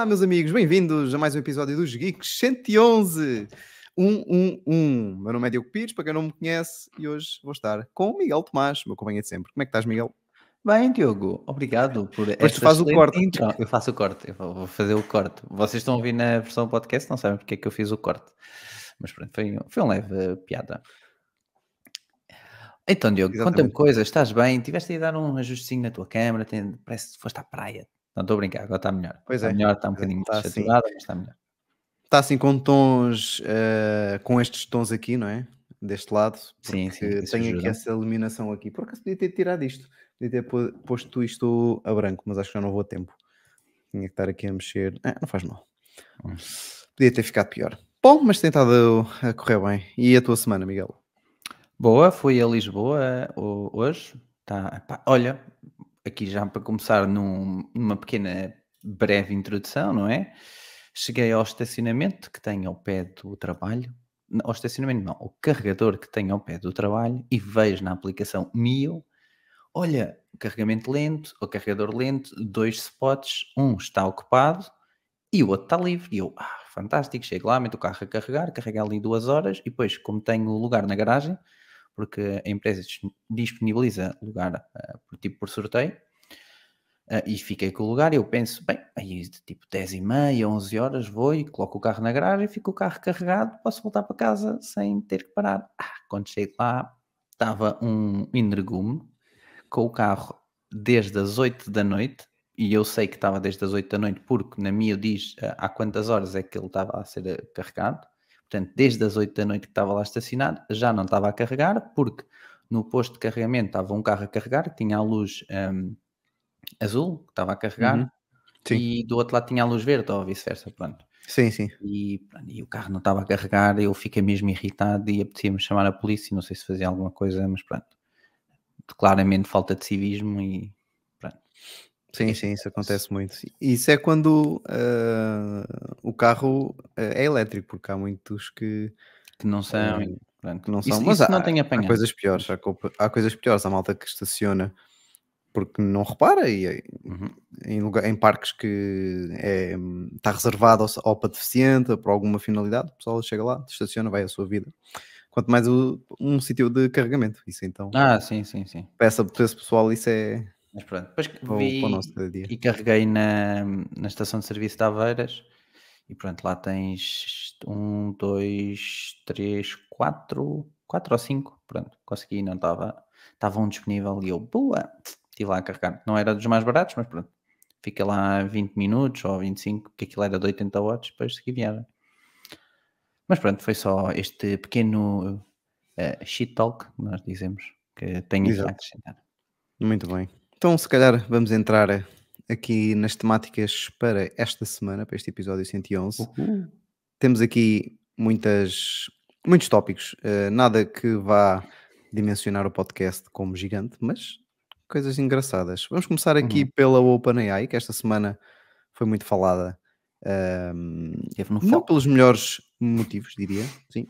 Olá, meus amigos, bem-vindos a mais um episódio dos Geeks 111 111. Meu nome é Diogo Pires, para quem não me conhece, e hoje vou estar com o Miguel Tomás, meu companheiro de sempre. Como é que estás, Miguel? Bem, Diogo, obrigado por Mas tu fazes o corte. Intro. Eu faço o corte, eu vou fazer o corte. Vocês estão a ouvir na versão podcast, não sabem porque é que eu fiz o corte. Mas pronto, foi, foi um leve piada. Então, Diogo, conta-me coisas, estás bem? Tiveste aí a dar um ajustezinho na tua câmera, parece que foste à praia. Não estou a brincar, agora está melhor. Pois está é. melhor, está um bocadinho Está mais assim. saturada, mas está melhor. Está assim com tons, eh, com estes tons aqui, não é? Deste lado. Sim, sim, Tenho aqui essa iluminação aqui. Por acaso podia ter tirado isto. Podia ter po- posto isto a branco, mas acho que já não vou a tempo. Tinha que estar aqui a mexer. Ah, não faz mal. Hum. Podia ter ficado pior. Bom, mas tem estado a correr bem. E a tua semana, Miguel? Boa, fui a Lisboa ho- hoje. Tá, pá, olha, aqui já para começar num- numa pequena breve introdução, não é? Cheguei ao estacionamento que tem ao pé do trabalho. Ao estacionamento não, o carregador que tem ao pé do trabalho e vejo na aplicação Mio, olha, carregamento lento, o carregador lento, dois spots, um está ocupado e o outro está livre. E eu, ah, fantástico, chego lá, meto o carro a carregar, carrega ali duas horas e depois, como tenho lugar na garagem, porque a empresa dis- disponibiliza lugar ah, por tipo por sorteio, ah, e fiquei com o lugar, eu penso, bem, aí de tipo 10 e meia, 11 horas, vou e coloco o carro na garagem, fico o carro carregado, posso voltar para casa sem ter que parar. Ah, quando chego lá, estava um energume com o carro desde as 8 da noite, e eu sei que estava desde as 8 da noite, porque na minha diz ah, há quantas horas é que ele estava a ser carregado. Portanto, desde as 8 da noite que estava lá estacionado, já não estava a carregar, porque no posto de carregamento estava um carro a carregar, que tinha a luz ahm, azul, que estava a carregar, Uhum. E do outro lado tinha a luz verde, ou vice-versa, pronto. Sim, sim. E, e o carro não estava a carregar, eu fiquei mesmo irritado e apetecia-me chamar a polícia, não sei se fazia alguma coisa, mas pronto. Claramente falta de civismo e pronto. Sim, sim, isso acontece muito. Isso é quando ah, o carro ah, é elétrico, porque há muitos que, Que não são, Ah, e pronto. que não Isso- são. isso, mas há, não tem há apanhado. coisas piores. Há, há coisas piores. Há malta que estaciona porque não repara e eh, Uhum. em, lugar, em parques que é, está reservado ao, ao para deficiente por alguma finalidade, o pessoal chega lá, estaciona, vai à sua vida. Quanto mais o- um sítio de carregamento. Isso então, Ah, sim, sim, sim. peça para esse pessoal, isso é Mas pronto, depois que vi e carreguei na, na estação de serviço de Aveiras e pronto, lá tens um, dois, três, quatro, quatro ou cinco, pronto, consegui, não estava, estava um disponível e eu, boa, estive lá a carregar, não era dos mais baratos, mas pronto, fica lá 20 minutos ou 25, que aquilo era de 80 watts, depois segui viagem. Mas pronto, foi só este pequeno eh, shit talk, nós dizemos, que tenho a acrescentar. Muito bem. Então, se calhar, vamos entrar aqui nas temáticas para esta semana, para este episódio 111. Uhul. Temos aqui muitas, muitos tópicos, eh, nada que vá dimensionar o podcast como gigante, mas coisas engraçadas. Vamos começar aqui Uhum. pela OpenAI, que esta semana foi muito falada, Teve no não pelos melhores motivos, diria, sim.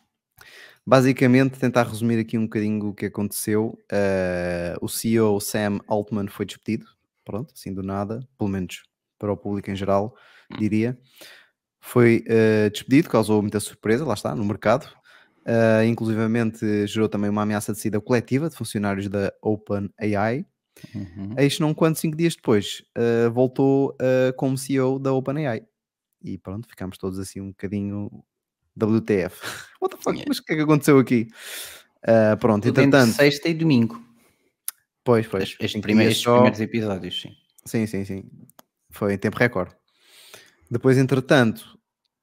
Basicamente, tentar resumir aqui um bocadinho o que aconteceu. eh, o CEO Sam Altman foi despedido, pronto, assim do nada, pelo menos para o público em geral, diria. Foi eh, despedido, causou muita surpresa, lá está, no mercado. Uh, inclusivamente gerou também uma ameaça de saída coletiva de funcionários da OpenAI. Uhum. Eis não quando cinco dias depois uh, voltou uh, como CEO da OpenAI. E pronto, ficámos todos assim um bocadinho WTF. What the fuck? Yeah. Mas o que é que aconteceu aqui? Uh, pronto, Tudo entre entretanto, sexta e domingo. pois, pois, Estes, primeiros, só. primeiros episódios, sim. Sim, sim, sim. Foi em tempo recorde. Depois, entretanto,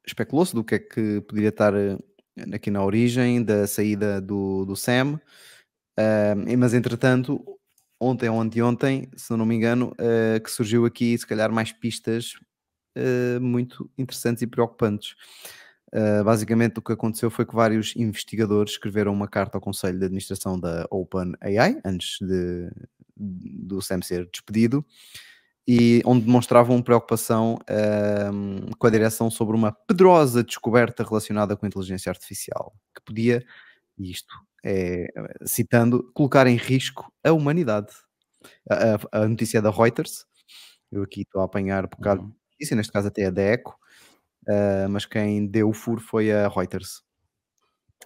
especulou-se do que é que poderia estar eh, aqui na origem da saída do, do Sam. Ahm, mas, entretanto, ontem ou anteontem, se não me engano, eh, que surgiu aqui, se calhar, mais pistas eh, muito interessantes e preocupantes. Uh, basicamente, o que aconteceu foi que vários investigadores escreveram uma carta ao Conselho de Administração da OpenAI antes de, do Sam ser despedido e onde demonstravam preocupação um, com a direção sobre uma pedrosa descoberta relacionada com a inteligência artificial que podia, e isto é citando, colocar em risco a humanidade. A, a- a notícia é da Reuters, eu aqui estou a apanhar por causa Uhum. notícia, neste caso até a da Eco, uh, mas quem deu o furo foi a Reuters.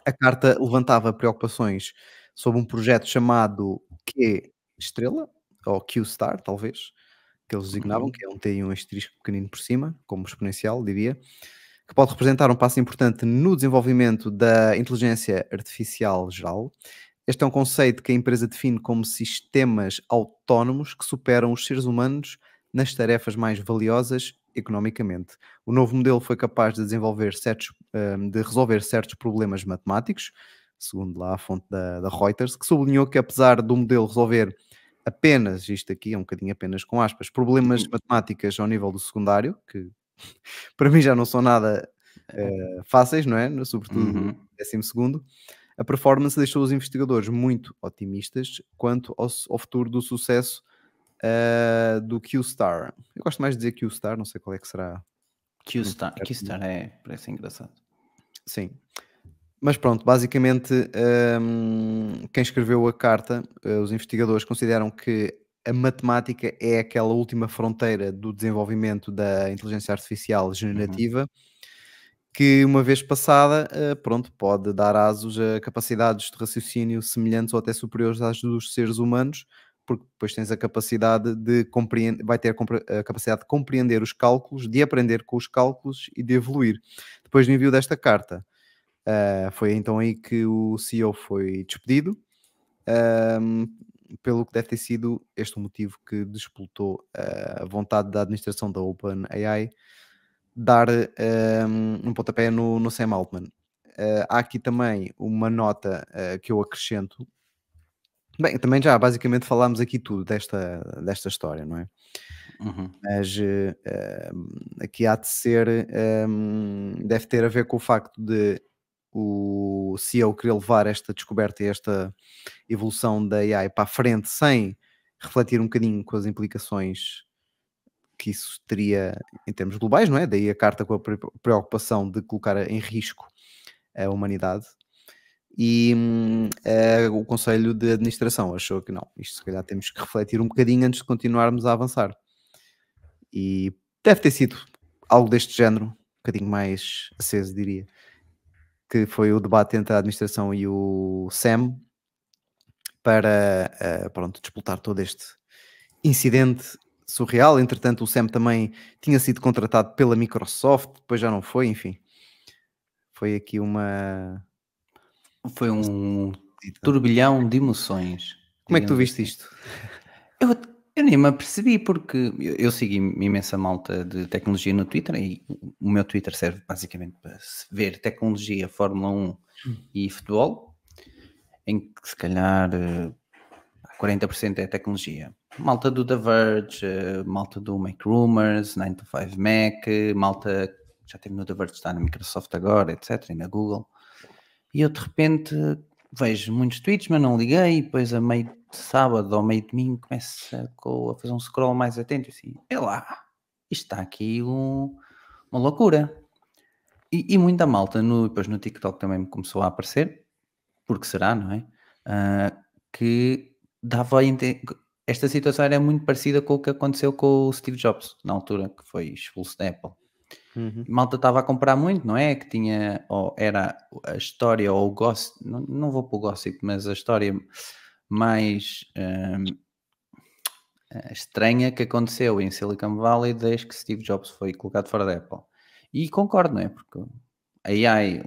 A carta levantava preocupações sobre um projeto chamado Q Estrela, ou Q-Star, talvez, que eles designavam, uhum. que é um T e um asterisco pequenino por cima, como exponencial, diria, que pode representar um passo importante no desenvolvimento da inteligência artificial geral. Este é um conceito que a empresa define como sistemas autónomos que superam os seres humanos nas tarefas mais valiosas economicamente. O novo modelo foi capaz de desenvolver certos, hum, de resolver certos problemas matemáticos, segundo lá a fonte da, da Reuters, que sublinhou que apesar do modelo resolver apenas, isto aqui é um bocadinho apenas com aspas, problemas uhum. matemáticas ao nível do secundário, que para mim já não são nada uh, fáceis, não é? Sobretudo uhum. décimo segundo. A performance deixou os investigadores muito otimistas quanto ao, ao futuro do sucesso uh, do Q-Star. Eu gosto mais de dizer Q-Star, não sei qual é que será. Q-Star, Q-Star é, parece engraçado. Sim. Mas pronto, basicamente, um, quem escreveu a carta, uh, os investigadores consideram que a matemática é aquela última fronteira do desenvolvimento da inteligência artificial uhum. generativa. Uhum. Que uma vez passada, uh, pronto, pode dar asos a capacidades de raciocínio semelhantes ou até superiores às dos seres humanos, porque depois tens a capacidade de compreender, vai ter a capacidade de compreender os cálculos, de aprender com os cálculos e de evoluir. Depois do envio desta carta, uh, foi então aí que o CEO foi despedido, um, pelo que deve ter sido este o motivo que despoltou uh, a vontade da administração da OpenAI dar um, um pontapé no, no Sam Altman. Uh, há aqui também uma nota que eu acrescento Bem, também já basicamente falámos aqui tudo desta, desta história, não é? Uhum. Mas uh, aqui há de ser, um, ehm, deve ter a ver com o facto de o CEO querer levar esta descoberta e esta evolução da AI para a frente sem refletir um bocadinho com as implicações que isso teria em termos globais, não é? Daí a carta com a preocupação de colocar em risco a humanidade e uh, o Conselho de Administração achou que não, isto se calhar temos que refletir um bocadinho antes de continuarmos a avançar. E deve ter sido algo deste género, um bocadinho mais aceso, diria, que foi o debate entre a administração e o SEM para, uh, pronto, disputar todo este incidente surreal. Entretanto, o SEM também tinha sido contratado pela Microsoft, depois já não foi, enfim. Foi aqui uma foi um turbilhão de emoções. Como é que tu viste assim. isto? Eu, eu nem me apercebi porque eu, eu sigo imensa malta de tecnologia no Twitter e o meu Twitter serve basicamente para ver tecnologia, Fórmula 1 hum. e futebol, em que se calhar 40% eh, é tecnologia. Malta do The Verge, eh, malta do Make Rumors, 9 to 5 Mac, malta já teve no The Verge, está na Microsoft agora, etc. e na Google e eu de repente vejo muitos tweets, mas não liguei, e depois a meio de sábado ou meio de domingo começo a, fazer um scroll mais atento e assim, é lá, isto está aqui um, uma loucura. E, e, muita malta, no, depois no TikTok também me começou a aparecer, porque será, não é? Uh, que dava a esta situação era muito parecida com o que aconteceu com o Steve Jobs, na altura que foi expulso da Apple. Uhum. Malta estava a comprar muito, não é? Que tinha, ou era a história ou o gossip, não, não vou para o gossip, mas a história mais um, eh, estranha que aconteceu em Silicon Valley desde que Steve Jobs foi colocado fora da Apple. E concordo, não é? Porque a AI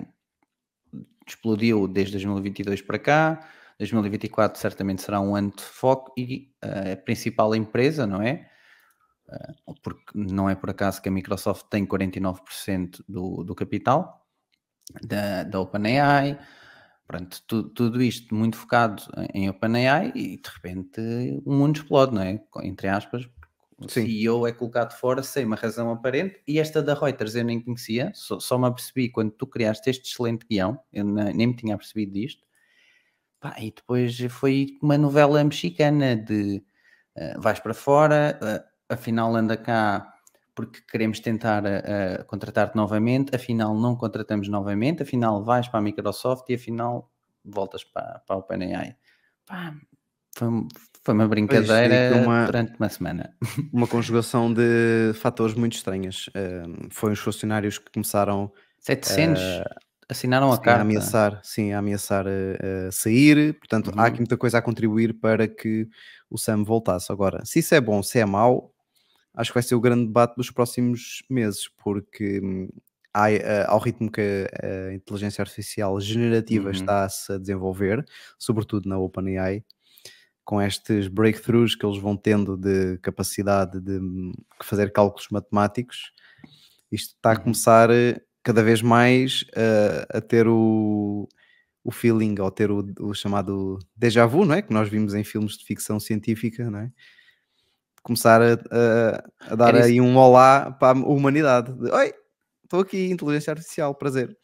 explodiu desde 2022 para cá, 2024 certamente será um ano de foco e a principal empresa, não é? Eh, porque não é por acaso que a Microsoft tem 49% do, do capital da, da OpenAI. Pronto, tu, tudo isto muito focado em OpenAI e de repente o mundo explode, não é? Entre aspas, o Sim. CEO é colocado fora sem uma razão aparente e esta da Reuters eu nem conhecia, só, só me apercebi quando tu criaste este excelente guião, eu nem me tinha percebido disto. Pá, e depois foi uma novela mexicana de uh, vais para fora, uh, afinal anda cá porque queremos tentar uh, contratar-te novamente, afinal não contratamos novamente, afinal vais para a Microsoft e afinal voltas para, para a OpenAI. Pá, foi, Foi uma brincadeira uma, durante uma semana. Uma conjugação de fatores muito estranhas. Uh, foi os funcionários que começaram 700 uh, assinaram a sim, carta. A ameaçar, sim, a ameaçar a sair. Portanto, uhum. há aqui muita coisa a contribuir para que o Sam voltasse. Agora, se isso é bom, se é mau, acho que vai ser o grande debate dos próximos meses, porque hum, há, uh, ao ritmo que a, a inteligência artificial generativa uhum. está-se a desenvolver, sobretudo na OpenAI, com estes breakthroughs que eles vão tendo de capacidade de, hum, fazer cálculos matemáticos, isto está a uhum. começar eh, cada vez mais uh, a ter o, o feeling, ou ter o, o, chamado déjà vu, não é? Que nós vimos em filmes de ficção científica, não é? Começar a, a, a dar aí um olá para a humanidade. De, Oi, estou aqui, inteligência artificial, prazer.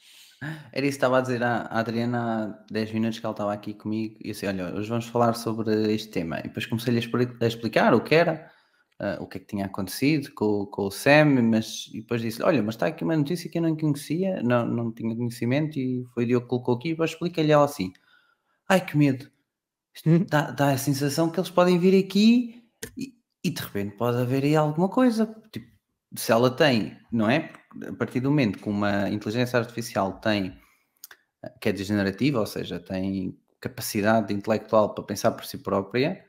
Era isso que estava a dizer à Adriana há 10 minutos que ela estava aqui comigo e assim, olha, hoje vamos falar sobre este tema. E depois comecei-lhe a explicar o que era, uh, o que é que tinha acontecido com, com o Sam, mas e depois disse olha, mas está aqui uma notícia que eu não conhecia, não, não tinha conhecimento e foi Diogo que colocou aqui e depois expliquei-lhe ela assim, ai que medo, Isto dá, dá a sensação que eles podem vir aqui e, e de repente pode haver aí alguma coisa, tipo, se ela tem, não é? A partir do momento que uma inteligência artificial tem, que é degenerativa, ou seja, tem capacidade intelectual para pensar por si própria,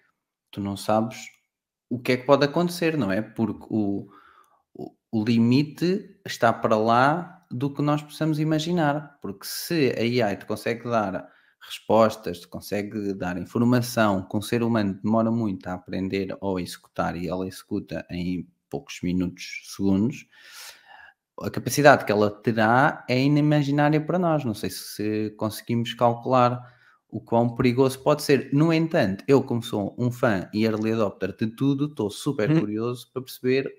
tu não sabes o que é que pode acontecer, não é? Porque o, o, o limite está para lá do que nós possamos imaginar. Porque se a AI te consegue dar respostas, te consegue dar informação que um ser humano demora muito a aprender ou a executar e ela executa em poucos minutos, segundos, a capacidade que ela terá é inimaginária para nós. Não sei se conseguimos calcular o quão perigoso pode ser. No entanto, eu, como sou um fã e early adopter de tudo, estou super hum. curioso para perceber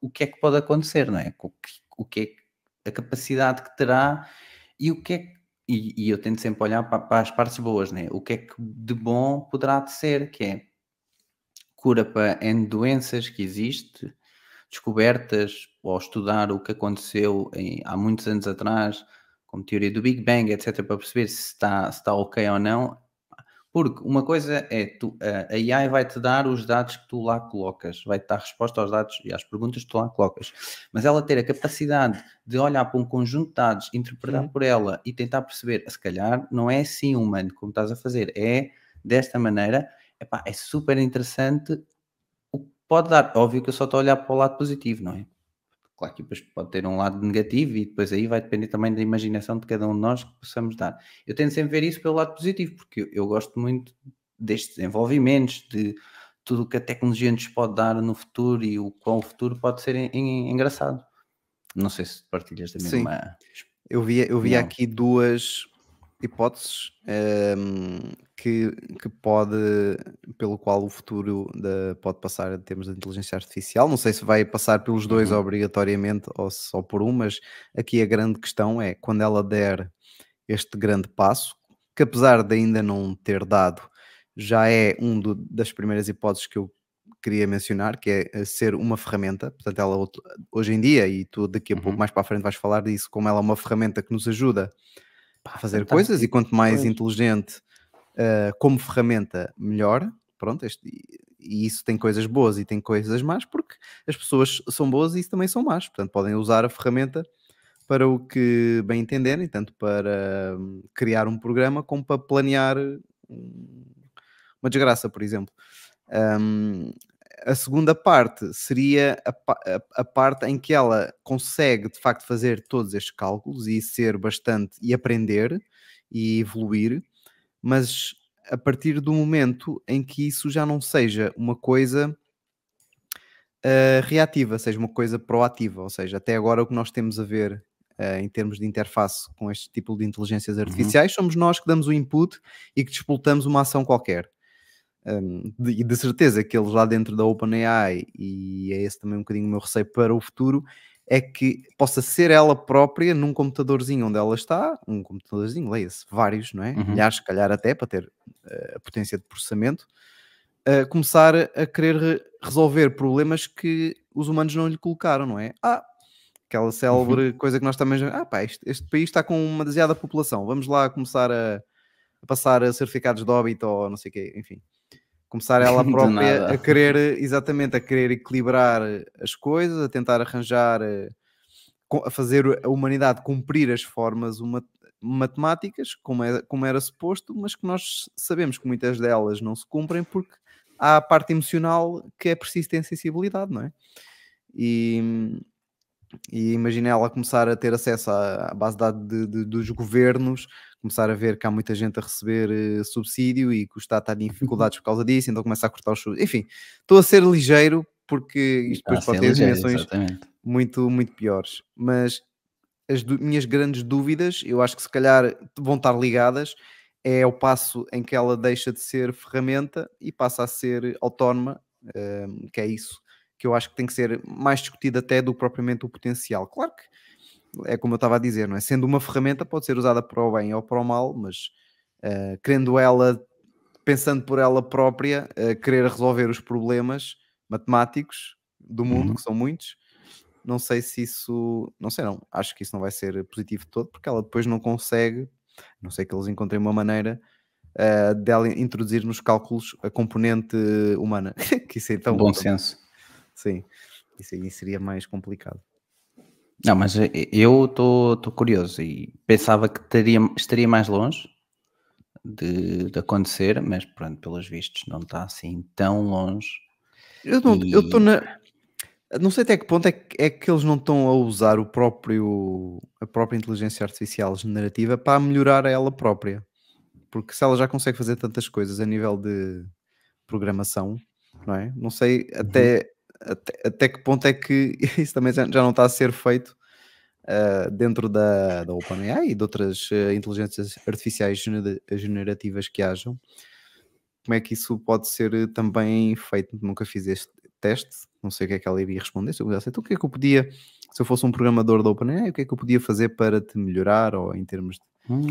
o que é que pode acontecer, não é? O que, o que é a capacidade que terá e o que é e, e eu tento sempre olhar para, para, as partes boas, né? O que é que de bom poderá ser, que é cura para N doenças que existe, descobertas ou estudar o que aconteceu em, há muitos anos atrás, como teoria do Big Bang, etc., para perceber se está, se está ok ou não. Porque uma coisa é, tu, a AI vai-te dar os dados que tu lá colocas, vai-te dar resposta aos dados e às perguntas que tu lá colocas. Mas ela ter a capacidade de olhar para um conjunto de dados, interpretar uhum. por ela e tentar perceber, se calhar não é assim humano como estás a fazer, é desta maneira, epá, é super interessante pode dar. Óbvio que eu só estou a olhar para o lado positivo, não é? Claro que depois pode ter um lado negativo e depois aí vai depender também da imaginação de cada um de nós que possamos dar. Eu tento sempre ver isso pelo lado positivo, porque eu gosto muito destes desenvolvimentos, de tudo o que a tecnologia nos pode dar no futuro e o qual o futuro pode ser en, en, engraçado. Não sei se partilhas da mesma. Sim. Eu vi, eu vi aqui duas hipóteses um, ehm, que, que pode, pelo qual o futuro da, pode passar em termos de inteligência artificial. Não sei se vai passar pelos dois uhum. obrigatoriamente ou só por um, mas aqui a grande questão é quando ela der este grande passo, que apesar de ainda não ter dado, já é um do, das primeiras hipóteses que eu queria mencionar, que é eh, ser uma ferramenta. Portanto, ela hoje em dia, e tu daqui a uhum. pouco mais para a frente vais falar disso, como ela é uma ferramenta que nos ajuda a fazer Fantástico. coisas e quanto mais pois. inteligente uh, como ferramenta, melhor. Pronto, este, e isso tem coisas boas e tem coisas más, porque as pessoas são boas e isso também são más. Portanto, podem usar a ferramenta para o que bem entenderem, tanto para hum, criar um programa como para planear uma desgraça, por exemplo. Um, a segunda parte seria a, a, a, parte em que ela consegue de facto fazer todos estes cálculos e ser bastante e aprender e evoluir, mas a partir do momento em que isso já não seja uma coisa uh, reativa, seja uma coisa proativa, ou seja, até agora o que nós temos a ver uh, em termos de interface com este tipo de inteligências uhum. artificiais uhum. somos nós que damos o input e que disputamos uma ação qualquer. Um, de, e de certeza que eles lá dentro da OpenAI, e é esse também um bocadinho o meu receio para o futuro, é que possa ser ela própria num computadorzinho onde ela está, um computadorzinho, leia-se, vários, não é? Uhum. Milhares, se calhar até, para ter uh, a potência de processamento, uh, começar a querer re resolver problemas que os humanos não lhe colocaram, não é? Ah, aquela célebre uhum. coisa que nós também já. Ah, pá, este, este, país está com uma demasiada população, vamos lá começar a, a passar a certificados de óbito ou não sei o quê, enfim Começar ela própria a querer, exatamente, a querer equilibrar as coisas, a tentar arranjar, eh, a fazer a humanidade cumprir as formas uma- matemáticas, como, é, como era suposto, mas que nós sabemos que muitas delas não se cumprem porque há a parte emocional que é preciso ter sensibilidade, não é? E, e imagina ela começar a ter acesso à, à base de dados dos governos, começar a ver que há muita gente a receber eh, subsídio e que o Estado está em dificuldades por causa disso, então começa a cortar os subsídios. Enfim, estou a ser ligeiro porque isto depois pode ter ligeiro, dimensões exatamente. muito, muito piores. Mas as minhas grandes dúvidas, eu acho que se calhar vão estar ligadas, é o passo em que ela deixa de ser ferramenta e passa a ser autónoma, eh, que é isso que eu acho que tem que ser mais discutido até do que propriamente o potencial. Claro que é como eu estava a dizer, não é? Sendo uma ferramenta, pode ser usada para o bem ou para o mal, mas eh, querendo ela, pensando por ela própria, eh, querer resolver os problemas matemáticos do mundo, Uhum. que são muitos, não sei se isso, não sei não, acho que isso não vai ser positivo todo, porque ela depois não consegue, não sei que eles encontrem uma maneira eh, dela introduzir nos cálculos a componente humana, que isso é tão, Bom tão- senso. sim, isso aí seria mais complicado. Não, mas eh, eu estou curioso e pensava que teria, estaria mais longe de, de acontecer, mas pronto, pelos vistos não está assim tão longe. Eu não eu estou na. Não sei até que ponto é que, é que eles não estão a usar o próprio, a própria inteligência artificial generativa para melhorar ela própria. Porque se ela já consegue fazer tantas coisas a nível de programação, não é? Não sei até, até, até que ponto é que isso também já, não está a ser feito ah, dentro da, da OpenAI e de outras ah, inteligências artificiais genera- generativas que hajam. Como é que isso pode ser eh, também feito? Nunca fiz este teste, não sei o que é que ela iria responder. Se eu então o que é que eu podia, se eu fosse um programador da OpenAI, o que é que eu podia fazer para te melhorar ou em termos de Hum,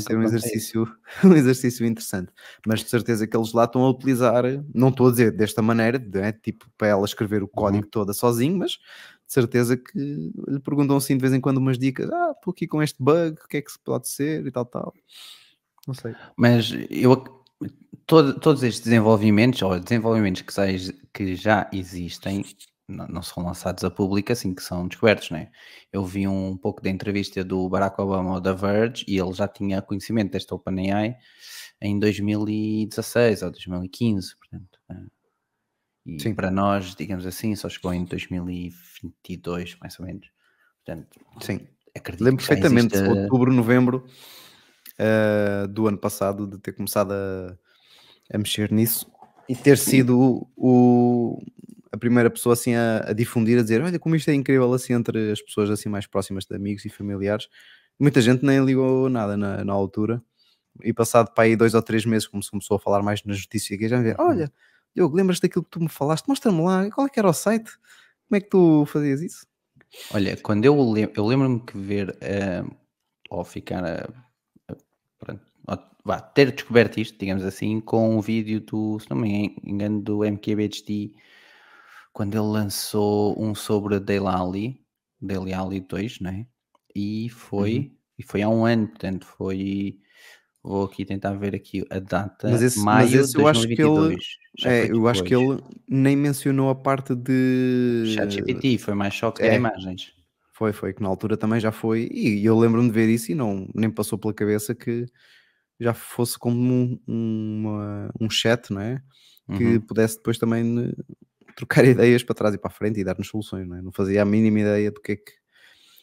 ser um exercício, um exercício interessante. Mas de certeza que eles lá estão a utilizar, não estou a dizer desta maneira, né, tipo para ela escrever o código toda sozinho, mas de certeza que lhe perguntam assim de vez em quando umas dicas. Ah, estou aqui com este bug, o que é que se pode ser e tal, tal. Não sei. Mas eu todo- todos estes desenvolvimentos, ou desenvolvimentos que, que já existem, não, não são lançados a público assim que são descobertos, não é? Eu vi um pouco da entrevista do Barack Obama ao da Verge e ele já tinha conhecimento desta OpenAI em 2016 ou 2015, portanto. eh, E Sim. para nós, digamos assim, só chegou em 2022, mais ou menos. Portanto, Sim. acredito Lembro que perfeitamente, exista- outubro, novembro ah, do ano passado, de ter começado a, a mexer nisso e ter sido o, o- a primeira pessoa assim a, a difundir, a dizer: Olha, como isto é incrível assim entre as pessoas assim mais próximas de amigos e familiares. Muita gente nem ligou nada na, na altura. E passado para aí dois ou três meses, como se começou a falar mais nas notícias, que já me vê, olha, Diogo, lembras daquilo que tu me falaste? Mostra-me lá, qual é que era o site? Como é que tu fazias isso? Olha, quando eu, lem- eu lembro-me que ver eh, ou ficar a, a- pronto, vá, ter descoberto isto, digamos assim, com um vídeo do, se não me engano, do MKBHD, quando ele lançou um sobre a Dale Ali, Dale Ali 2, não é? E foi, Uhum. e foi há um ano, portanto, foi. Vou aqui tentar ver aqui a data. Mas esse- mas maio esse de eu acho que ele- 2022. É, eu acho que ele nem mencionou a parte de. ChatGPT, foi mais só que é. imagens. Foi, foi, que na altura também já foi. E eu lembro-me de ver isso e não nem passou pela cabeça que já fosse como um, uma- um chat, não é? Que Uhum. pudesse depois também trocar ideias para trás e para a frente e dar-nos soluções, não é? Não fazia a mínima ideia do que é que.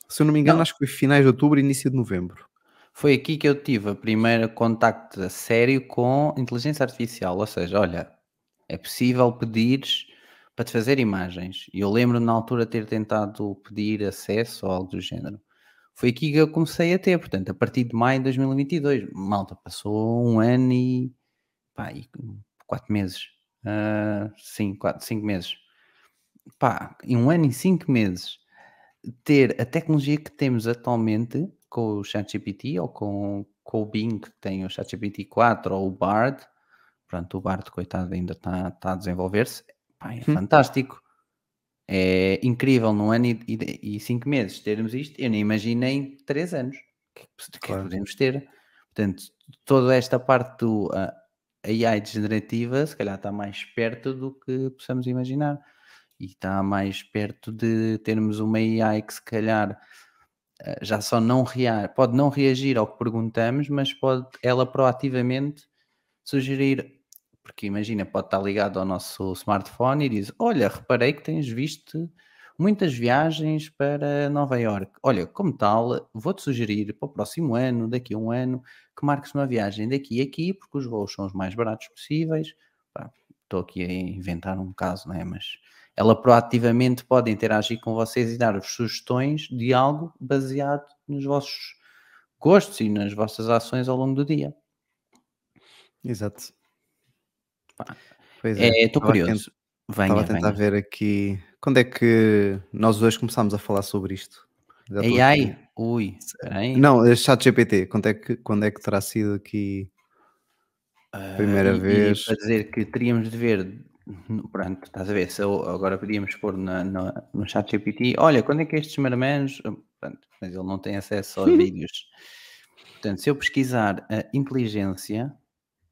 Se eu não me engano, Não. acho que foi finais de outubro e início de novembro. Foi aqui que eu tive o primeiro contacto a sério com inteligência artificial. Ou seja, olha, é possível pedires para te fazer imagens. E eu lembro na altura ter tentado pedir acesso ou algo do género. Foi aqui que eu comecei a ter, portanto, a partir de maio de 2022. Malta, passou um ano e, pá, e quatro meses. Ah, sim, quatro, cinco meses. Pá, em um ano e cinco meses ter a tecnologia que temos atualmente com o ChatGPT ou com, com o Bing que tem o ChatGPT 4 ou o Bard, pronto, o Bard, coitado, ainda está tá a desenvolver-se, pá, é Hum. fantástico. É incrível num ano e, e, e cinco meses termos isto. Eu nem imaginei em três anos que, que Claro. podemos ter. Portanto, toda esta parte do. ah, a AI degenerativa, se calhar está mais perto do que possamos imaginar. E está mais perto de termos uma AI que, se calhar, eh, já só não reage, pode não reagir ao que perguntamos, mas pode ela proativamente sugerir, porque imagina, pode estar ligado ao nosso smartphone e diz: Olha, reparei que tens visto muitas viagens para Nova York. Olha, como tal, vou-te sugerir para o próximo ano, daqui a um ano, que marques uma viagem daqui a aqui, porque os voos são os mais baratos possíveis. estou aqui a inventar um caso, não é? Mas ela proativamente pode interagir com vocês e dar-vos sugestões de algo baseado nos vossos gostos e nas vossas ações ao longo do dia. Exato. Pois é, estou é, curioso. Venha, Estava a tentar venha. ver aqui. Quando é que nós dois começámos a falar sobre isto? AI? Ui, peraí. Não, é chat GPT. Quando é que, quando é que terá sido aqui a primeira uh, vez? E para dizer que teríamos de ver, pronto, estás a ver, se eu, agora podíamos pôr na, na, no chat GPT, olha, quando é que estes marmãs, pronto, mas ele não tem acesso aos vídeos. Portanto, se eu pesquisar a inteligência,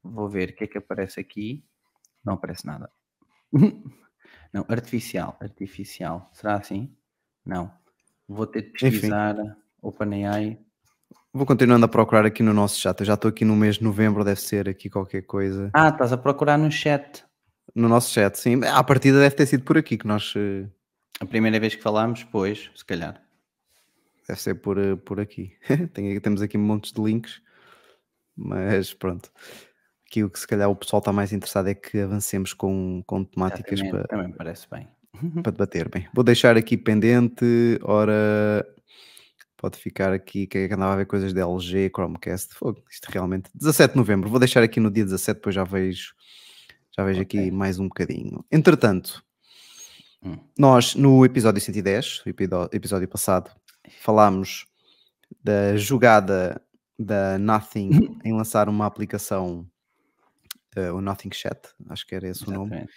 vou ver o que é que aparece aqui, não aparece nada. Não, artificial, artificial. Será assim? Não. Vou ter de pesquisar Enfim. OpenAI. Vou continuando a procurar aqui no nosso chat. Eu já estou aqui no mês de novembro, deve ser aqui qualquer coisa. Ah, estás a procurar no chat. No nosso chat, sim. À partida deve ter sido por aqui que nós. Eh, a primeira vez que falámos, pois, se calhar. Deve ser por, eh, por aqui. Tem, temos aqui montes de links. Mas pronto que o que se calhar o pessoal está mais interessado é que avancemos com, com temáticas para, também parece bem. para debater bem. Vou deixar aqui pendente, ora pode ficar aqui, que é que andava a ver coisas de LG, Chromecast, Fogo, isto realmente, 17 de novembro, vou deixar aqui no dia 17, depois já vejo, já vejo okay. aqui mais um bocadinho. Entretanto, hum. nós no episódio 110, o episódio passado, falámos da jogada da Nothing em lançar uma aplicação uh, o Nothing Chat, acho que era esse o nome.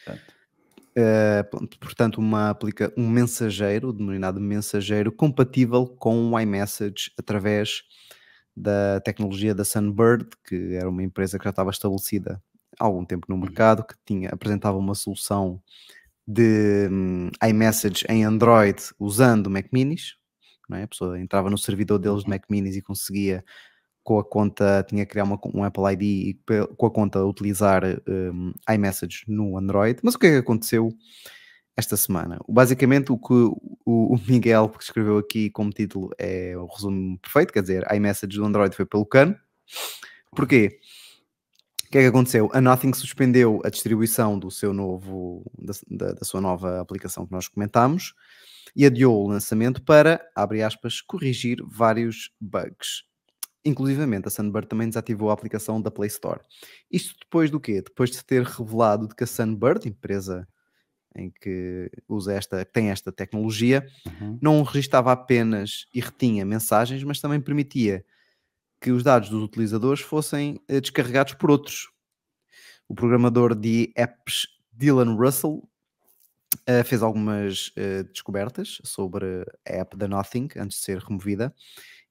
Uh, portanto, uma aplica um mensageiro, denominado mensageiro, compatível com o iMessage através da tecnologia da Sunbird, que era uma empresa que já estava estabelecida há algum tempo no uhum. mercado, que tinha, apresentava uma solução de um, iMessage em Android usando Mac Minis. É? A pessoa entrava no servidor deles de uhum. Mac Minis e conseguia com a conta, tinha que criar uma, um Apple ID e com a conta utilizar um, iMessage no Android. Mas o que é que aconteceu esta semana? Basicamente, o que o, Miguel escreveu aqui como título é o resumo perfeito, quer dizer, iMessage do Android foi pelo cano. Porquê? O que é que aconteceu? A Nothing suspendeu a distribuição do seu novo, da, da sua nova aplicação que nós comentámos e adiou o lançamento para, abre aspas, corrigir vários bugs. Inclusivamente, a Sunbird também desativou a aplicação da Play Store. Isto depois do quê? Depois de ter revelado de que a Sunbird, empresa em que usa esta, tem esta tecnologia, uhum. não registava apenas e retinha mensagens, mas também permitia que os dados dos utilizadores fossem uh, descarregados por outros. O programador de apps Dylan Russell uh, fez algumas uh, descobertas sobre a app da Nothing antes de ser removida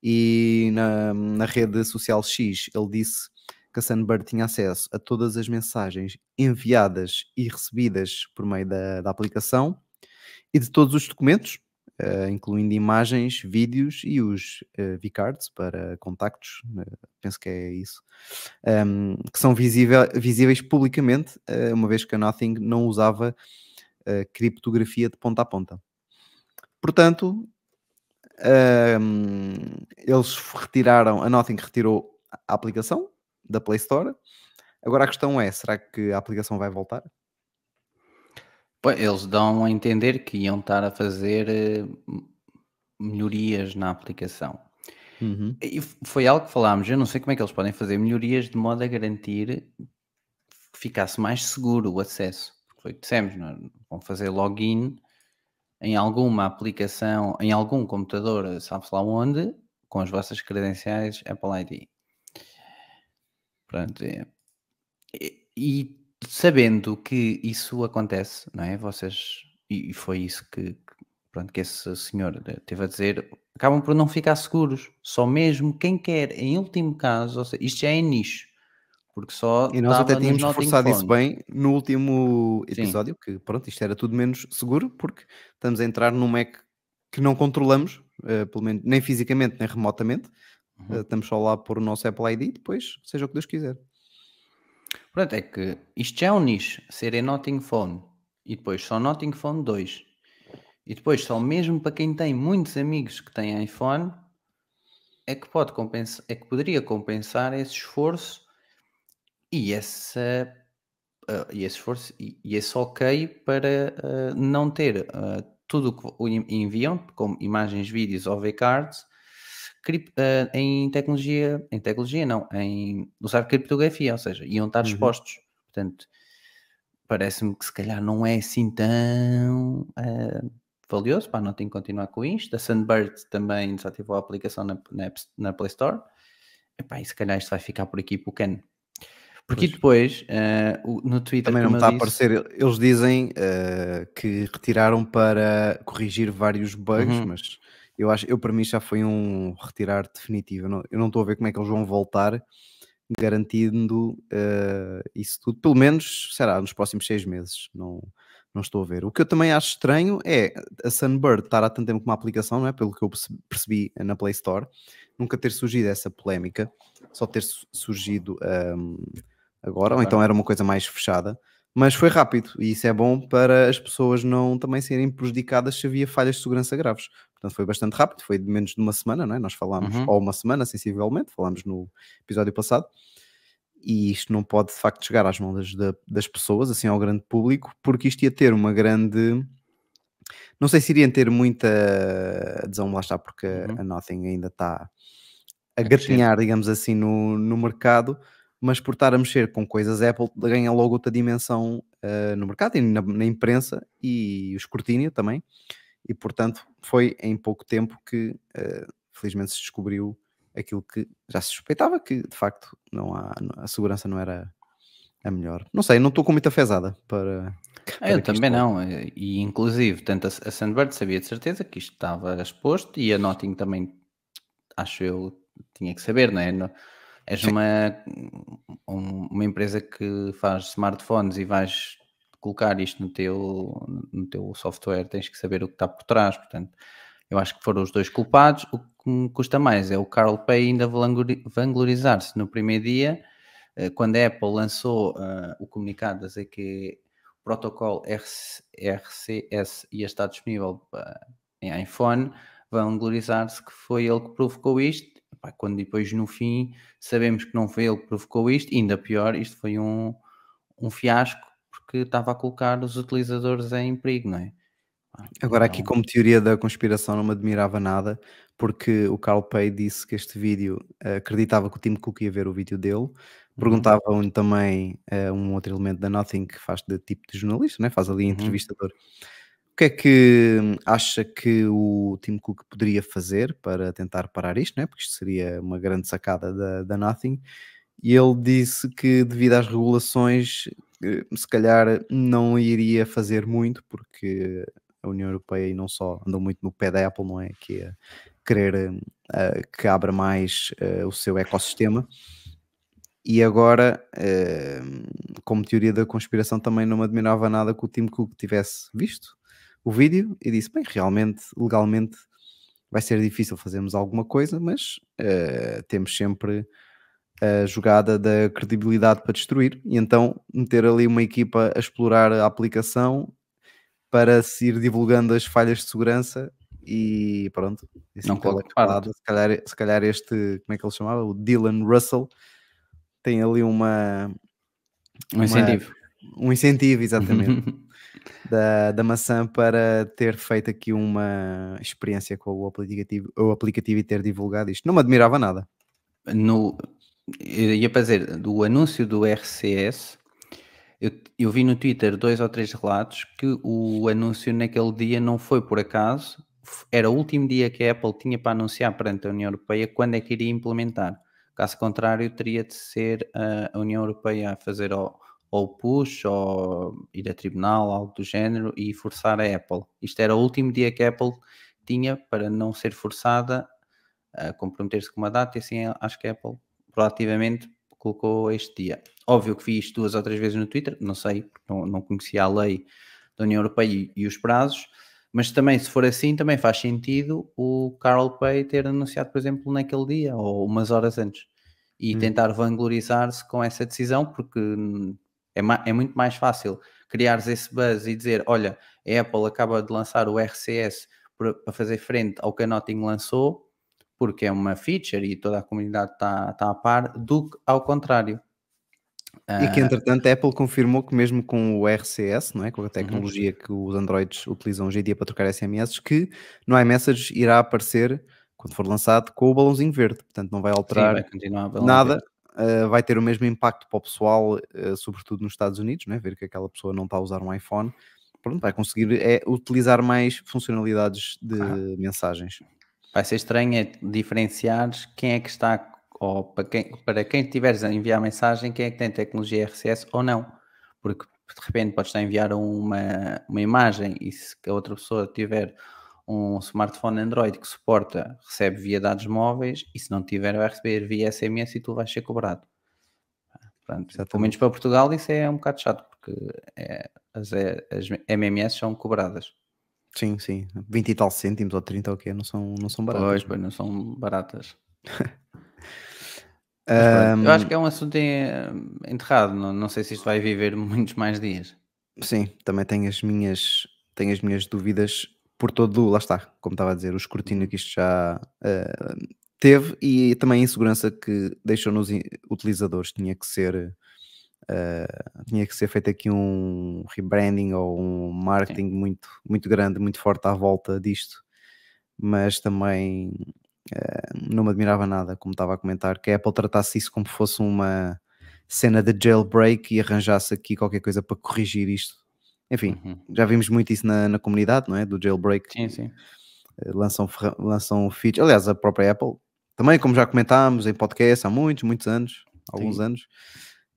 e na, na rede social X ele disse que a Sunbird tinha acesso a todas as mensagens enviadas e recebidas por meio da, da aplicação e de todos os documentos, uh, incluindo imagens, vídeos e os uh, V-cards para contactos, uh, penso que é isso, um, que são visível, visíveis publicamente, uma vez que a Nothing não usava criptografia de ponta a ponta. Portanto, um, eles retiraram, a Nothing retirou a aplicação da Play Store. Agora a questão é: será que a aplicação vai voltar? Eles dão a entender que iam estar a fazer eh, melhorias na aplicação. Uhum. E foi algo que falámos. Eu não sei como é que eles podem fazer melhorias de modo a garantir que ficasse mais seguro o acesso. Foi o que dissemos, não? É? vão fazer login em alguma aplicação, em algum computador, sabe-se lá onde, com as vossas credenciais Apple ID. Pronto, é. E, e, sabendo que isso acontece, não é? Vocês, e, foi isso que, que, pronto, que esse senhor teve a dizer, acabam por não ficar seguros. Só mesmo quem quer, em último caso, seja, isto já é nicho. Porque só E nós até tínhamos reforçado isso bem no último Sim. episódio, que pronto, isto era tudo menos seguro, porque estamos a entrar num Mac que não controlamos, eh, pelo menos nem fisicamente nem remotamente. Uhum. Eh, estamos só lá por o nosso Apple ID, depois seja o que Deus quiser. Pronto, é que isto já é um nicho, ser em Notting Phone e depois só Notting Phone 2 e depois só mesmo para quem tem muitos amigos que têm iPhone é que pode compensar, é que poderia compensar esse esforço e essa ah, e esse esforço e, e esse ok para ah, não ter ah, tudo o que enviam, como imagens, vídeos ou V-cards, em tecnologia, em tecnologia não, em usar criptografia, ou seja, iam estar Uhum. expostos. Portanto, parece-me que se calhar não é assim tão ah, valioso para não ter que continuar com isto. A Sunbird também desativou a aplicação na, na, na Play Store. Epá, e se calhar isto vai ficar por aqui para o Ken. Porque Pois. depois, o- no Twitter, Também não me está eu a disse, aparecer. Eles dizem eh, que retiraram para corrigir vários bugs, Uhum. mas eu acho, eu para mim já foi um retirar definitivo. Eu não, eu não estou a ver como é que eles vão voltar, garantindo eh, isso tudo, pelo menos será nos próximos seis meses. Não, não estou a ver. O que eu também acho estranho é a Sunbird estar há tanto tempo com uma aplicação, não é? Pelo que eu perce- percebi na Play Store, nunca ter surgido essa polémica, só ter su- surgido ahm, agora, ou Agora. então era uma coisa mais fechada, mas foi rápido e isso é bom para as pessoas não também serem prejudicadas se havia falhas de segurança graves. Portanto, foi bastante rápido, foi de menos de uma semana, não é? Nós falámos, Uhum. ou uma semana, sensivelmente, falámos no episódio passado, e isto não pode de facto chegar às mãos das, da- das pessoas, assim ao grande público, porque isto ia ter uma grande. Não sei se iriam ter muita adesão, lá está, porque Uhum. a Nothing ainda está a gatinhar, digamos assim, no, no mercado, mas por estar a mexer com coisas Apple, ganha logo outra dimensão eh, no mercado e na, na imprensa e o escrutínio também. E portanto, foi em pouco tempo que eh, felizmente se descobriu aquilo que já se suspeitava, que de facto não há, a segurança não era a melhor. Não sei, não estou com muita fezada para. Para Eu também volte. não, eh, e inclusive, tanto a Sunbird sabia de certeza que isto estava exposto e a Notting também, acho eu, tinha que saber, não é? No- És Sim. uma, um- uma empresa que faz smartphones e vais colocar isto no teu, no teu software, tens que saber o que está por trás, portanto, eu acho que foram os dois culpados. O que me custa mais é o Carl Pay ainda vanglori- vanglorizar-se no primeiro dia, eh, quando a Apple lançou ah, o comunicado a dizer que o protocolo RC RCS ia estar disponível ah, em iPhone, vanglorizar-se que foi ele que provocou isto. Epá, quando depois no fim sabemos que não foi ele que provocou isto, ainda pior, isto foi um, um fiasco porque estava a colocar os utilizadores em perigo, não é? Pá, Agora, aqui, então- como teoria da conspiração, não me admirava nada, porque o Carl Pay disse que este vídeo eh, acreditava que o Tim Cook ia ver o vídeo dele. Uhum. Perguntavam-lhe também eh, um outro elemento da Nothing que faz de tipo de jornalista, né? faz ali Uhum. O que é que acha que o Tim Cook poderia fazer para tentar parar isto, né? porque isto seria uma grande sacada da, da Nothing? E ele disse que, devido às regulações, eh, se calhar não iria fazer muito, porque a União Europeia e não só andam muito no pé da Apple, não é? Que é querer eh, que abra mais eh, o seu ecossistema. E agora, eh, como teoria da conspiração, também não me admirava nada que o Tim Cook tivesse visto o vídeo e disse: bem, realmente, legalmente, vai ser difícil fazermos alguma coisa, mas eh, temos sempre a jogada da credibilidade para destruir e então meter ali uma equipa a explorar a aplicação para se ir divulgando as falhas de segurança e pronto. assim Não parte. escalada, se calhar, se calhar este, como é que ele chamava? O Dylan Russell tem ali uma, Um uma- incentivo. um incentivo, exatamente, da, da maçã para ter feito aqui uma experiência com o aplicativo, o aplicativo e ter divulgado isto. Não me admirava nada. no, eu ia dizer, do anúncio do RCS, eu, eu vi no Twitter dois ou três relatos que o anúncio naquele dia não foi por acaso, era o último dia que a Apple tinha para anunciar perante a União Europeia quando é que iria implementar. Caso contrário, teria de ser a- União Europeia a fazer ou, ou push ou ir a tribunal, algo do género, e forçar a Apple. Isto era o último dia que a Apple tinha para não ser forçada a comprometer-se com uma data e assim acho que a Apple proativamente colocou este dia. Óbvio que vi isto duas ou três vezes no Twitter, não sei, não, não conhecia a lei da União Europeia e, e, os prazos, mas também, se for assim, também faz sentido o Carl Pay ter anunciado, por exemplo, naquele dia ou umas horas antes e hum. tentar vanglorizar-se com essa decisão, porque é, é muito mais fácil criares esse buzz e dizer: olha, a Apple acaba de lançar o RCS para fazer frente ao que a Notting lançou, porque é uma feature e toda a comunidade está tá a par, do que ao contrário. E que, ah, entretanto, a Apple confirmou que mesmo com o RCS, não é? com a uhum. tecnologia uhum. que os Androids utilizam hoje em dia para trocar SMS, que no iMessage irá aparecer, quando for lançado, com o balãozinho verde. Portanto, não vai alterar Sim, vai nada. Uh, vai ter o mesmo impacto para o pessoal, uh, sobretudo nos Estados Unidos, né? ver que aquela pessoa não está a usar um iPhone. Pronto, vai conseguir é, utilizar mais funcionalidades de ah. mensagens. Vai ser estranho é diferenciar quem é que está, ou para quem, para quem tiveres a enviar mensagem, quem é que tem tecnologia RCS ou não. Porque de repente podes estar a enviar uma, uma imagem e se a outra pessoa tiver um smartphone Android que suporta, recebe via dados móveis e se não tiver vai receber via SMS e tu vais ser cobrado. Pronto, pelo menos para Portugal isso é um bocado chato porque é, as, é, as MMS são cobradas. Sim, sim. 20 e tal cêntimos ou 30 ou o quê? Não são, não são baratas. Pois, pois, não são baratas. um... Eu acho que é um assunto enterrado. Não, não sei se isto vai viver muitos mais dias. Sim, também tenho as minhas, tenho as minhas dúvidas por todo, lá está, como estava a dizer, o escrutínio que isto já uh, teve e também a insegurança que deixou nos utilizadores. Tinha que ser Uh, tinha que ser feito aqui um rebranding ou um marketing muito, muito grande, muito forte à volta disto, mas também uh, não me admirava nada, como estava a comentar, que a Apple tratasse isso como fosse uma cena de jailbreak e arranjasse aqui qualquer coisa para corrigir isto. Enfim, uhum. já vimos muito isso na, na, comunidade, não é? Do jailbreak. Sim, sim. Uh, lançam, lançam features, aliás, a própria Apple, também como já comentámos em podcast há muitos, muitos anos, alguns sim. anos,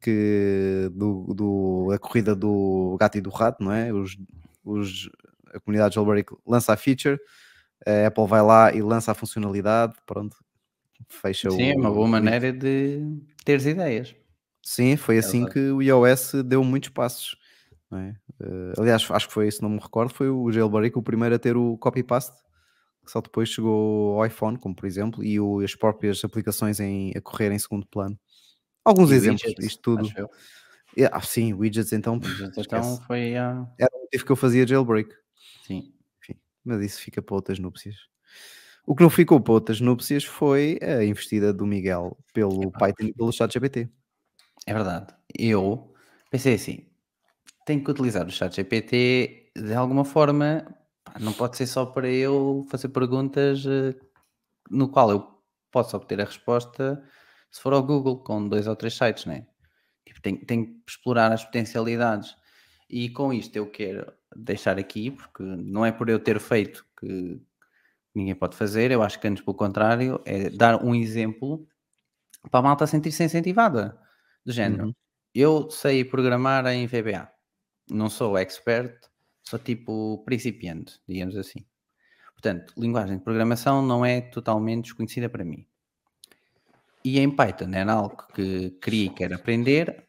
que do, do, a corrida do gato e do rato, não é? Os, os, a comunidade jailbreak lança a feature, a Apple vai lá e lança a funcionalidade, pronto, fecha Sim, o. Sim, é uma boa maneira de teres ideias. Sim, foi é assim que o iOS deu muitos passos. É? Uh, aliás, acho que foi, se não me recordo, foi o Jailbreak o primeiro a ter o copy-paste, que só depois chegou ao iPhone, como por exemplo, e o, as próprias aplicações em, a correr em segundo plano. Alguns e exemplos, widgets, isto tudo. Ah, sim, widgets então. Widgets, então foi. Uh... Era o motivo que eu fazia jailbreak. Sim. Enfim, mas isso fica para outras núpcias. O que não ficou para outras núpcias foi a investida do Miguel pelo Python e pelo ChatGPT. É verdade. Eu pensei assim: tenho que utilizar o ChatGPT de alguma forma. Não pode ser só para eu fazer perguntas eh, no qual eu posso obter a resposta se for ao Google com dois ou três sites, né? Tipo, tem, tem que explorar as potencialidades. E com isto eu quero deixar aqui, porque não é por eu ter feito que ninguém pode fazer, eu acho que antes pelo contrário, é dar um exemplo para a malta sentir-se incentivada. Do género, uhum. eu sei programar em VBA, não sou expert, sou tipo principiante, digamos assim. Portanto, linguagem de programação não é totalmente desconhecida para mim. E em Python era algo que queria e quero aprender,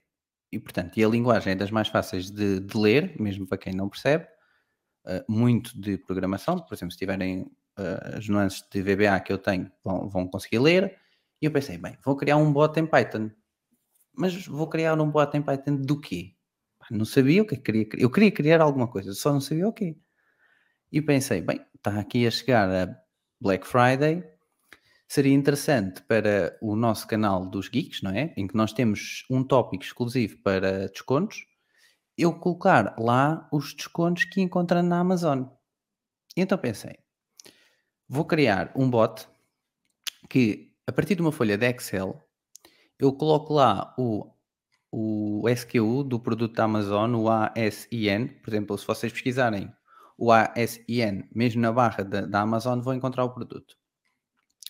e portanto, e a linguagem é das mais fáceis de, de ler, mesmo para quem não percebe, uh, muito de programação, por exemplo, se tiverem uh, as nuances de VBA que eu tenho, vão, vão conseguir ler, e eu pensei, bem, vou criar um bot em Python, mas vou criar um bot em Python do quê? Não sabia o que queria criar, eu queria criar alguma coisa, só não sabia o quê. E pensei, bem, está aqui a chegar a Black Friday, seria interessante para o nosso canal dos geeks, não é? Em que nós temos um tópico exclusivo para descontos, eu colocar lá os descontos que encontrando na Amazon. Então pensei, vou criar um bot que, a partir de uma folha de Excel, eu coloco lá o, o SKU do produto da Amazon, o ASIN, por exemplo, se vocês pesquisarem o ASIN, mesmo na barra da, da Amazon, vão encontrar o produto.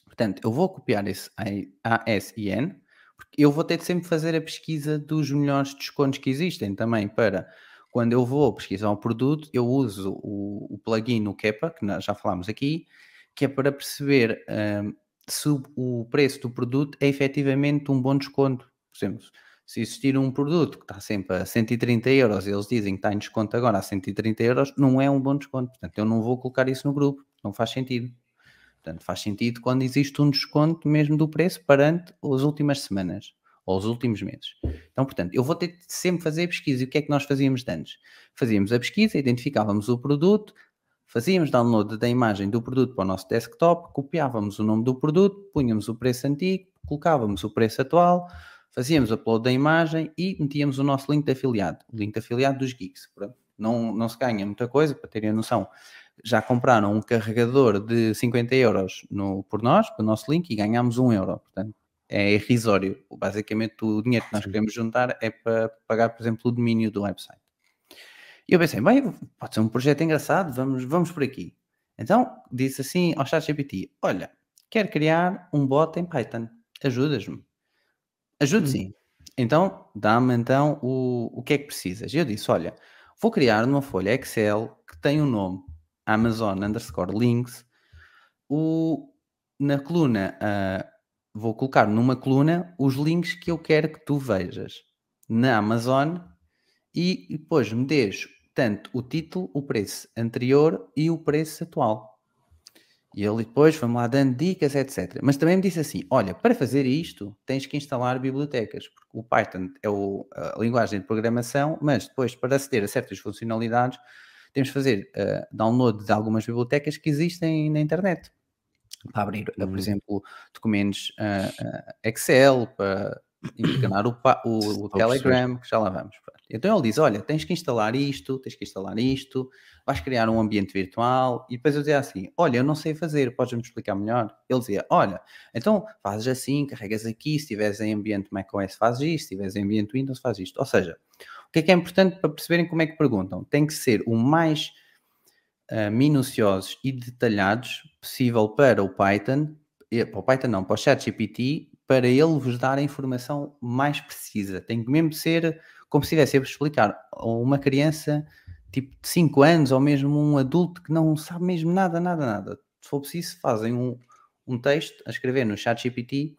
Portanto, eu vou copiar esse ASIN, porque eu vou ter de sempre fazer a pesquisa dos melhores descontos que existem também para quando eu vou pesquisar um produto, eu uso o, o plugin no Kepa, que nós já falámos aqui, que é para perceber um, se o preço do produto é efetivamente um bom desconto. Por exemplo, se existir um produto que está sempre a 130 euros e eles dizem que está em desconto agora a 130 euros, não é um bom desconto. Portanto, eu não vou colocar isso no grupo, não faz sentido. Portanto, faz sentido quando existe um desconto mesmo do preço perante as últimas semanas ou os últimos meses. Então, portanto, eu vou ter de sempre fazer pesquisa. E o que é que nós fazíamos antes? Fazíamos a pesquisa, identificávamos o produto, fazíamos download da imagem do produto para o nosso desktop, copiávamos o nome do produto, punhamos o preço antigo, colocávamos o preço atual, fazíamos upload da imagem e metíamos o nosso link de afiliado, o link de afiliado dos geeks. Não, não se ganha muita coisa, para terem a noção. Já compraram um carregador de 50 euros no, por nós, pelo nosso link, e ganhamos 1 euro. Portanto, é irrisório. Basicamente, o dinheiro que nós queremos juntar é para pagar, por exemplo, o domínio do website. E eu pensei, bem, pode ser um projeto engraçado, vamos, vamos por aqui. Então, disse assim ao ChatGPT: Olha, quero criar um bot em Python, ajudas-me? Ajude sim. Então, dá-me então o, o que é que precisas. Eu disse: Olha, vou criar uma folha Excel que tem o um nome Amazon underscore links. O, na coluna uh, vou colocar numa coluna os links que eu quero que tu vejas na Amazon e depois me dês tanto o título, o preço anterior e o preço atual. E ele depois foi-me lá dando dicas, etc. Mas também me disse assim: olha, para fazer isto tens que instalar bibliotecas, porque o Python é o, a linguagem de programação, mas depois para aceder a certas funcionalidades temos que fazer uh, download de algumas bibliotecas que existem na internet para abrir, uhum. por exemplo, documentos uh, uh, Excel, para enganar o, o, o Telegram, que já lá vamos. Então ele diz: Olha, tens que instalar isto, tens que instalar isto, vais criar um ambiente virtual. E depois eu dizia assim: Olha, eu não sei fazer, podes-me explicar melhor? Ele dizia: Olha, então fazes assim, carregas aqui, se estiveres em ambiente macOS, fazes isto, se estiveres em ambiente Windows, fazes isto. Ou seja, o que é que é importante para perceberem como é que perguntam? Tem que ser o mais uh, minuciosos e detalhados possível para o Python, para o Python não, para o ChatGPT, para ele vos dar a informação mais precisa. Tem que mesmo ser como se estivesse a explicar uma criança tipo de 5 anos ou mesmo um adulto que não sabe mesmo nada, nada, nada. Se for preciso, fazem um, um texto a escrever no ChatGPT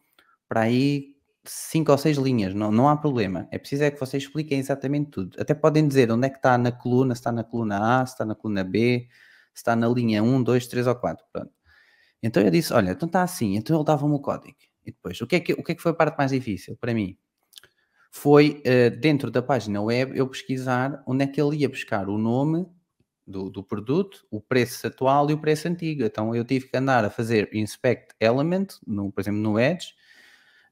para aí 5 ou 6 linhas, não, não há problema. É preciso é que vocês expliquem exatamente tudo. Até podem dizer onde é que está na coluna, se está na coluna A, se está na coluna B, se está na linha 1, 2, 3 ou 4. Pronto. Então eu disse: Olha, então está assim. Então ele dava-me o código. E depois, o que, é que, o que é que foi a parte mais difícil para mim? Foi uh, dentro da página web eu pesquisar onde é que ele ia buscar o nome do, do, produto, o preço atual e o preço antigo. Então eu tive que andar a fazer inspect element, no, por exemplo, no Edge,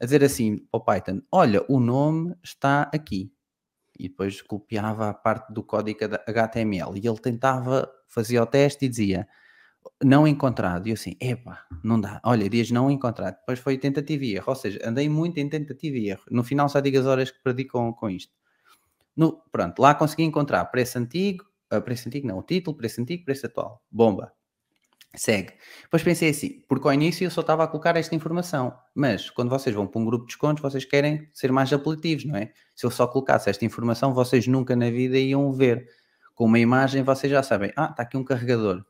a dizer assim para o Python: olha, o nome está aqui. E depois copiava a parte do código HTML e ele tentava, fazia o teste e dizia não encontrado. E eu assim, epá, não dá. Olha, dias não encontrado. Depois foi tentativa e erro. Ou seja, andei muito em tentativa e erro. No final só digo as horas que perdi com, com isto. No, pronto, lá consegui encontrar preço antigo, uh, preço antigo não, o título, preço antigo, preço atual. Bomba. Segue. Depois pensei assim, porque ao início eu só estava a colocar esta informação, mas quando vocês vão para um grupo de descontos, vocês querem ser mais apelativos, não é? Se eu só colocasse esta informação, vocês nunca na vida iam ver. Com uma imagem, vocês já sabem, ah, está aqui um carregador.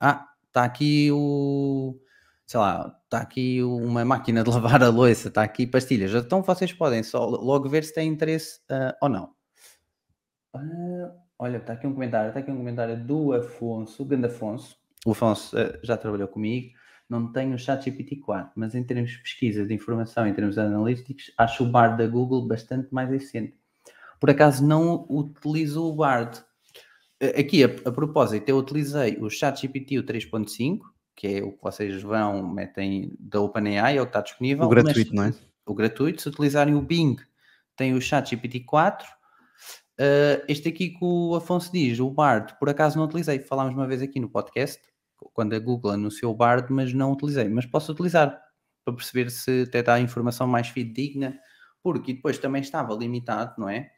Ah, está aqui o, sei lá, está aqui uma máquina de lavar a louça, está aqui pastilhas. Então vocês podem só logo ver se têm interesse uh, ou não. Uh, olha, está aqui um comentário, está aqui um comentário do Afonso, o grande Afonso. O Afonso uh, já trabalhou comigo. Não tenho o chat GPT-4, mas em termos de pesquisa, de informação, em termos analíticos, acho o Bard da Google bastante mais eficiente. Por acaso não utilizo o Bard, Aqui, a, a propósito, eu utilizei o ChatGPT o 3.5, que é o que vocês vão, metem da OpenAI, é o que está disponível. O gratuito, não é? O gratuito. Se utilizarem o Bing, tem o ChatGPT 4. Uh, este aqui que o Afonso diz, o Bard, por acaso não utilizei. Falámos uma vez aqui no podcast, quando a Google anunciou o Bard, mas não utilizei. Mas posso utilizar para perceber se até dá informação mais fidedigna, porque depois também estava limitado, não é?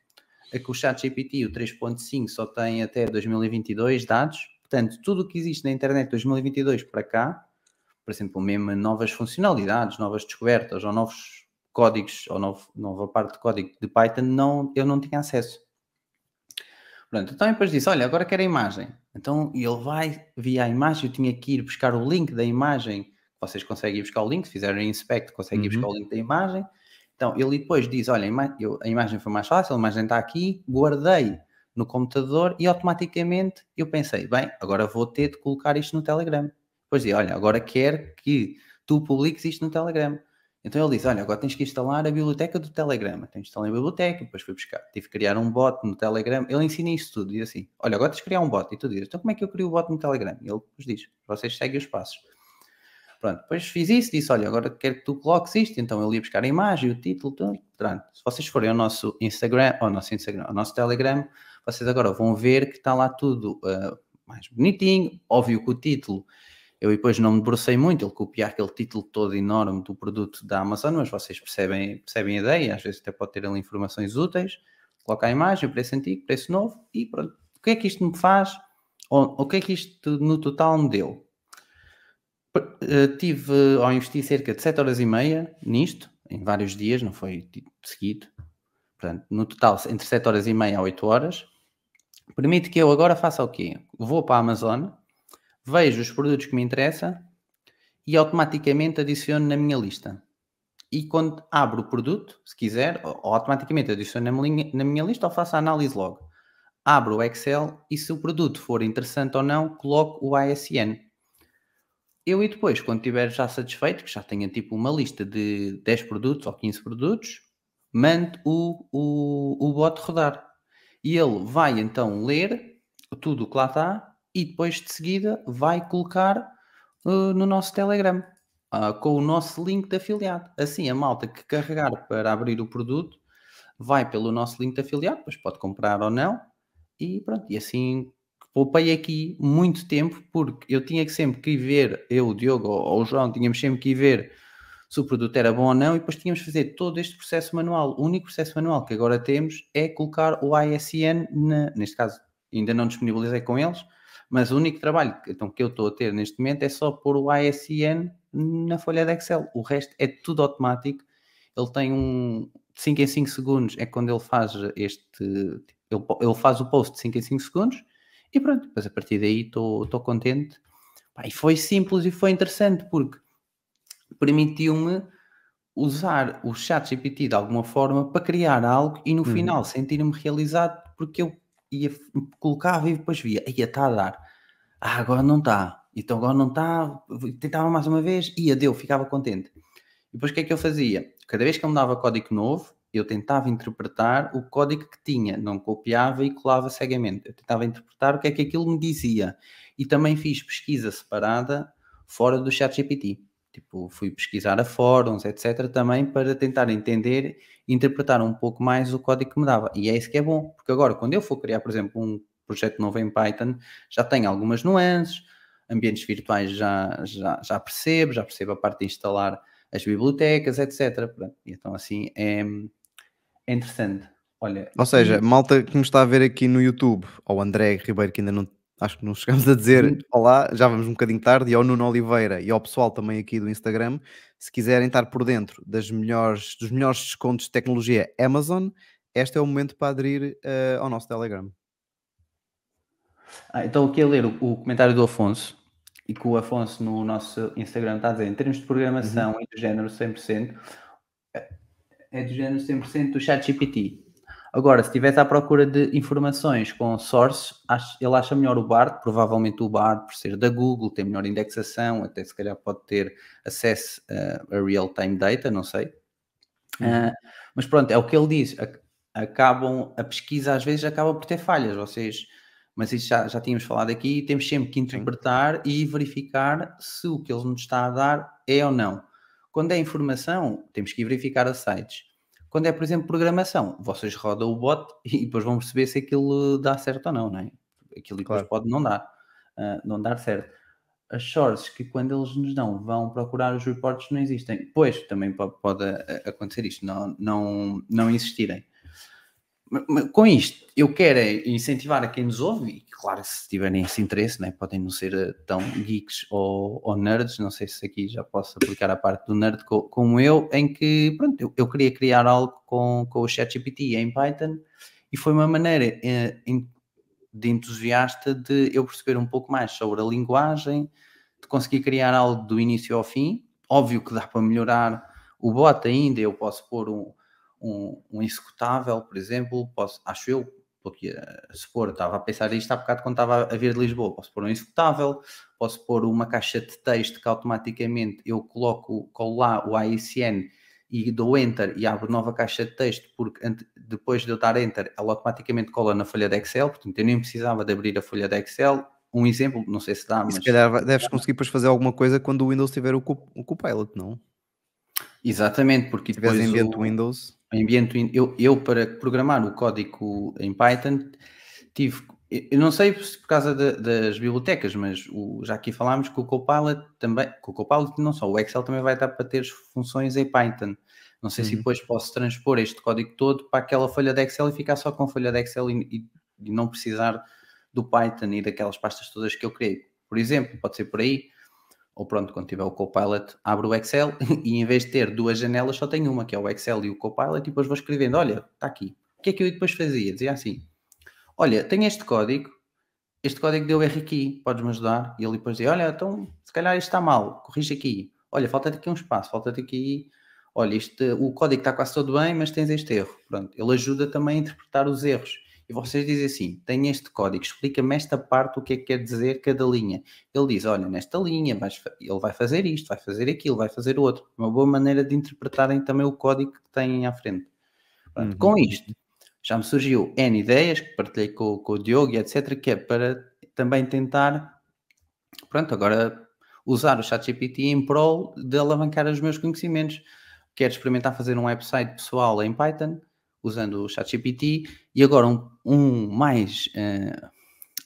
É que o ChatGPT, o 3.5, só tem até 2022 dados. Portanto, tudo o que existe na internet de 2022 para cá, por exemplo, mesmo novas funcionalidades, novas descobertas ou novos códigos ou novo, nova parte de código de Python, não, eu não tinha acesso. Pronto, então depois disse, olha, agora quero a imagem. Então ele vai via a imagem, eu tinha que ir buscar o link da imagem, vocês conseguem ir buscar o link, se fizerem inspect, conseguem uhum. ir buscar o link da imagem. Então, ele depois diz, olha, a, imagem foi mais fácil, a imagem está aqui, guardei no computador e automaticamente eu pensei, bem, agora vou ter de colocar isto no Telegram. Depois diz, olha, agora quero que tu publiques isto no Telegram. Então ele diz, olha, agora tens que instalar a biblioteca do Telegram. Então instalei a biblioteca, depois fui buscar, tive que criar um bot no Telegram. Ele ensina isso tudo, diz assim, olha, agora tens que criar um bot. E tu dizes, então como é que eu crio o bot no Telegram? E ele depois diz, vocês seguem os passos. Pronto, depois fiz isso, disse, olha, agora quero que tu coloques isto, então ele ia buscar a imagem, o título, tudo. Pronto, se vocês forem ao nosso Instagram, ao nosso Instagram, ao nosso Telegram, vocês agora vão ver que está lá tudo uh, mais bonitinho, óbvio que o título, eu depois não me debrucei muito, ele copiar aquele título todo enorme do produto da Amazon, mas vocês percebem, percebem a ideia, às vezes até pode ter ali informações úteis, coloca a imagem, preço antigo, preço novo, e pronto. O que é que isto me faz? O que é que isto no total me deu? Eh, tive ao investir cerca de 7 horas e meia nisto, em vários dias, não foi seguido. Portanto, no total, entre 7 horas e meia a 8 horas. Permite que eu agora faça o quê? Vou para a Amazon, vejo os produtos que me interessam e automaticamente adiciono na minha lista. E quando abro o produto, se quiser, automaticamente adiciono na minha, na minha lista ou faço a análise logo. Abro o Excel e se o produto for interessante ou não, coloco o ASN eu e depois, quando estiver já satisfeito, que já tenha tipo uma lista de 10 produtos ou 15 produtos, mando o, o, o bot rodar. E ele vai então ler tudo o que lá está e depois de seguida vai colocar uh, no nosso Telegram uh, com o nosso link de afiliado. Assim, a malta que carregar para abrir o produto vai pelo nosso link de afiliado, depois pode comprar ou não, e pronto, e assim poupei aqui muito tempo porque eu tinha que sempre que ir ver, eu, o Diogo ou o João, tínhamos sempre que ir ver se o produto era bom ou não e depois tínhamos que fazer todo este processo manual. O único processo manual que agora temos é colocar o ISN, na, neste caso ainda não disponibilizei com eles, mas o único trabalho então, que eu estou a ter neste momento é só pôr o ISN na folha de Excel. O resto é tudo automático. Ele tem um 5 em 5 segundos, é quando ele faz este. Ele, ele faz o post de 5 em 5 segundos e pronto, depois a partir daí estou contente. Pá, e foi simples e foi interessante porque permitiu-me usar o chat GPT de alguma forma para criar algo e no uhum. final sentir-me realizado porque eu ia, colocava e depois via, ia está a dar. Ah, agora não está. Então agora não está. Tentava mais uma vez, ia, deu, ficava contente. E depois o que é que eu fazia? Cada vez que eu me dava código novo, eu tentava interpretar o código que tinha, não copiava e colava cegamente. Eu tentava interpretar o que é que aquilo me dizia. E também fiz pesquisa separada fora do chat GPT. Tipo, fui pesquisar a fóruns, etc., também para tentar entender e interpretar um pouco mais o código que me dava. E é isso que é bom, porque agora, quando eu for criar, por exemplo, um projeto novo em Python, já tenho algumas nuances, ambientes virtuais já, já, já percebo, já percebo a parte de instalar as bibliotecas, etc. Então, assim, é, é interessante. Olha, Ou seja, malta que nos está a ver aqui no YouTube, ao André Ribeiro, que ainda não acho que não chegamos a dizer uhum. olá, já vamos um bocadinho tarde, e ao Nuno Oliveira e ao pessoal também aqui do Instagram, se quiserem estar por dentro das melhores, dos melhores descontos de tecnologia Amazon, este é o momento para aderir uh, ao nosso Telegram. Ah, então aqui a ler o, o, comentário do Afonso, e que o Afonso no nosso Instagram está a dizer, em termos de programação uhum. e do género 100%, é do género 100% do chat GPT. Agora, se estivesse à procura de informações com source, ele acha melhor o BART, provavelmente o BART, por ser da Google, tem melhor indexação, até se calhar pode ter acesso a, a real-time data, não sei. Uh, mas pronto, é o que ele diz. Acabam, a pesquisa às vezes acaba por ter falhas, vocês, mas isso já, já tínhamos falado aqui, temos sempre que interpretar Sim. e verificar se o que ele nos está a dar é ou não. Quando é informação, temos que verificar a sites. Quando é, por exemplo, programação, vocês rodam o bot e depois vão perceber se aquilo dá certo ou não, não é? Aquilo depois claro. pode não dar, uh, não dar certo. As sources que quando eles nos dão vão procurar os reportes não existem. Pois, também pode, pode acontecer isto, não, não, não existirem com isto, eu quero é incentivar a quem nos ouve, e claro, se tiverem esse interesse, né, podem não ser eh, tão geeks ou, ou, nerds, não sei se aqui já posso aplicar a parte do nerd co, como eu, em que, pronto, eu, eu, queria criar algo com, com o ChatGPT em Python, e foi uma maneira eh, de entusiasta de eu perceber um pouco mais sobre a linguagem, de conseguir criar algo do início ao fim, óbvio que dá para melhorar O bot ainda eu posso pôr um, um, um executável, por exemplo, posso, acho eu, porque uh, supor, estava a pensar isto há bocado quando estava a vir de Lisboa, posso pôr um executável, posso pôr uma caixa de texto que automaticamente eu coloco, colo lá o AICN e dou Enter e abro nova caixa de texto, porque depois de eu dar Enter, ela automaticamente cola na folha de Excel, portanto eu nem precisava de abrir a folha de Excel. Um exemplo, não sei se dá, mas... se calhar deves conseguir depois fazer alguma coisa quando o Windows tiver o, Copilot, não? Exatamente, porque depois... Se ambiente o... Windows... Ambiente, eu, eu, para programar o código em Python, tive eu não sei se por causa de, das bibliotecas, mas o, já aqui falámos que o Copilot também, o Copilot não só, o Excel também vai estar para ter funções em Python. Não sei uhum. se depois posso transpor este código todo para aquela folha de Excel e ficar só com a folha de Excel e, e, e não precisar do Python e daquelas pastas todas que eu criei. Por exemplo, pode ser por aí, ou pronto, quando tiver o Copilot, abro o Excel e em vez de ter duas janelas, só tenho uma, que é o Excel e o Copilot, e depois vou escrevendo: olha, está aqui. O que é que eu depois fazia? Dizia assim: olha, tenho este código, este código deu erro aqui, podes-me ajudar? E ele depois diz, olha, então se calhar isto está mal, corrige aqui. Olha, falta-te aqui um espaço, falta-te aqui, olha, este, o código está quase todo bem, mas tens este erro. Pronto, ele ajuda também a interpretar os erros. E vocês dizem assim, tem este código, explica-me esta parte, o que é que quer dizer cada linha. Ele diz, olha, nesta linha, vais, ele vai fazer isto, vai fazer aquilo, vai fazer o outro. Uma boa maneira de interpretarem também o código que têm à frente. Pronto, uhum. Com isto, já me surgiu N ideias que partilhei com, com o Diogo e etc, que é para também tentar, pronto, agora usar o ChatGPT em prol de alavancar os meus conhecimentos. Quero experimentar fazer um website pessoal em Python, usando o ChatGPT, e agora um, um mais uh,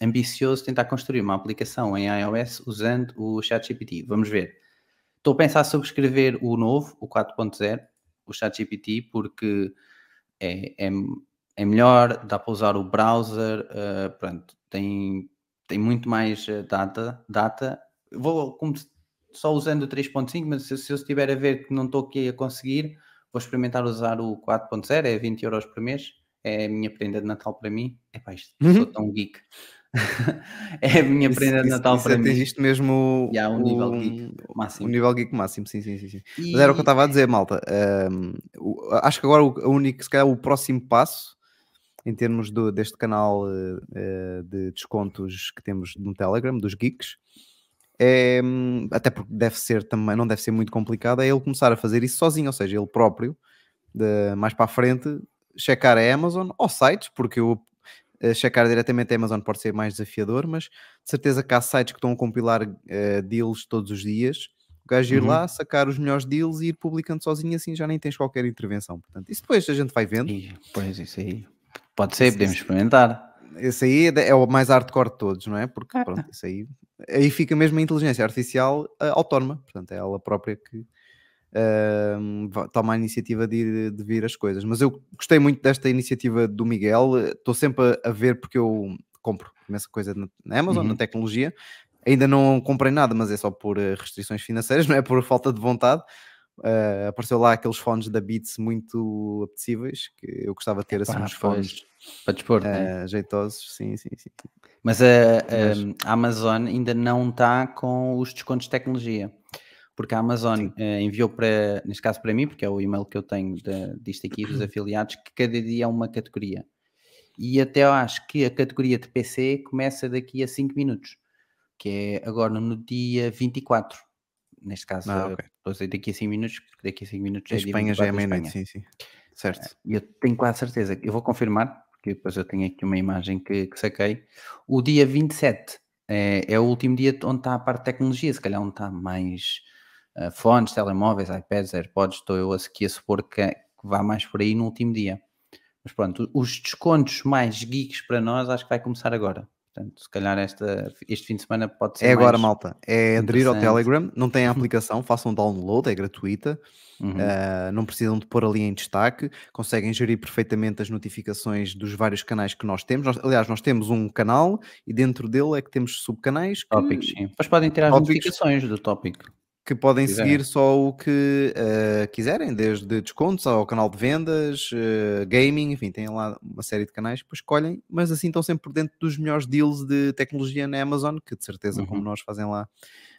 ambicioso, tentar construir uma aplicação em iOS usando o ChatGPT. Vamos ver. Estou a pensar sobre escrever o novo, o 4.0, o ChatGPT, porque é, é, é melhor, dá para usar o browser, uh, pronto, tem, tem muito mais eh, data, data. Vou só usando o 3.5, mas se, se, eu estiver a ver que não estou aqui a conseguir, vou experimentar usar o 4.0, é 20 euros por mês, é a minha prenda de Natal para mim. É pá, isto, uhum. sou tão geek. é a minha prenda de Natal isso, para isso mim. Isto mesmo yeah, um o, nível geek máximo. O nível geek máximo, sim, sim, sim. sim. E... Mas era o que eu estava a dizer, malta. Um, acho que agora o, o único, se calhar o próximo passo em termos do, deste canal uh, de descontos que temos no Telegram, dos geeks. É, até porque deve ser também, não deve ser muito complicado, é ele começar a fazer isso sozinho, ou seja, ele próprio, de, mais para a frente, checar a Amazon ou sites, porque o uh, checar diretamente a Amazon pode ser mais desafiador, mas de certeza que há sites que estão a compilar uh, deals todos os dias. O gajo ir uhum. lá, sacar os melhores deals e ir publicando sozinho, assim já nem tens qualquer intervenção. Portanto, isso depois a gente vai vendo. E, pois, isso aí. Pode ser, podemos experimentar. Esse aí é o mais hardcore de todos, não é? Porque pronto, isso aí, aí fica mesmo a inteligência artificial uh, autónoma, portanto, é ela própria que uh, toma a iniciativa de, ir, de vir as coisas. Mas eu gostei muito desta iniciativa do Miguel, estou sempre a, a, ver porque eu compro imensa coisa na Amazon, uhum. na tecnologia. Ainda não comprei nada, mas é só por eh, restrições financeiras, não é por falta de vontade. Uh, apareceu lá aqueles fones da Beats muito apetecíveis, que eu gostava de ter assim uns fones para dispor, uh, jeitosos, sim, sim, sim. Mas a, a, a, Amazon ainda não está com os descontos de tecnologia, porque a Amazon uh, enviou para, neste caso para mim, porque é o e-mail que eu tenho de, disto aqui, dos afiliados, que cada dia é uma categoria. E até eu acho que a categoria de PC começa daqui a 5 minutos, que é agora no dia 24 neste caso, ah, okay. estou daqui a 5 minutos, porque daqui a 5 minutos é Espanha já é meia-noite, sim, sim. Certo. E eu tenho quase certeza, eu vou confirmar, porque depois eu tenho aqui uma imagem que, que saquei. O dia 27 é, é o último dia onde está a parte de tecnologia, se calhar onde está mais uh, fones, telemóveis, iPads, AirPods, estou eu aqui a supor que, que vá mais por aí no último dia. Mas pronto, os descontos mais geeks para nós acho que vai começar agora. Portanto, se calhar esta, este fim de semana pode ser. É agora, malta. É aderir ao Telegram, não tem a aplicação, façam download, é gratuita. Uhum. Uh, não precisam de pôr ali em destaque, conseguem gerir perfeitamente as notificações dos vários canais que nós temos. Nós, aliás, nós temos um canal e dentro dele é que temos subcanais. Que... Tópicos, sim. Mas podem ter as tópicos. notificações do tópico que podem seguir só o que uh, quiserem, desde descontos ao canal de vendas, uh, gaming, enfim, têm lá uma série de canais que escolhem, mas assim estão sempre por dentro dos melhores deals de tecnologia na Amazon, que de certeza, uhum. como nós fazem lá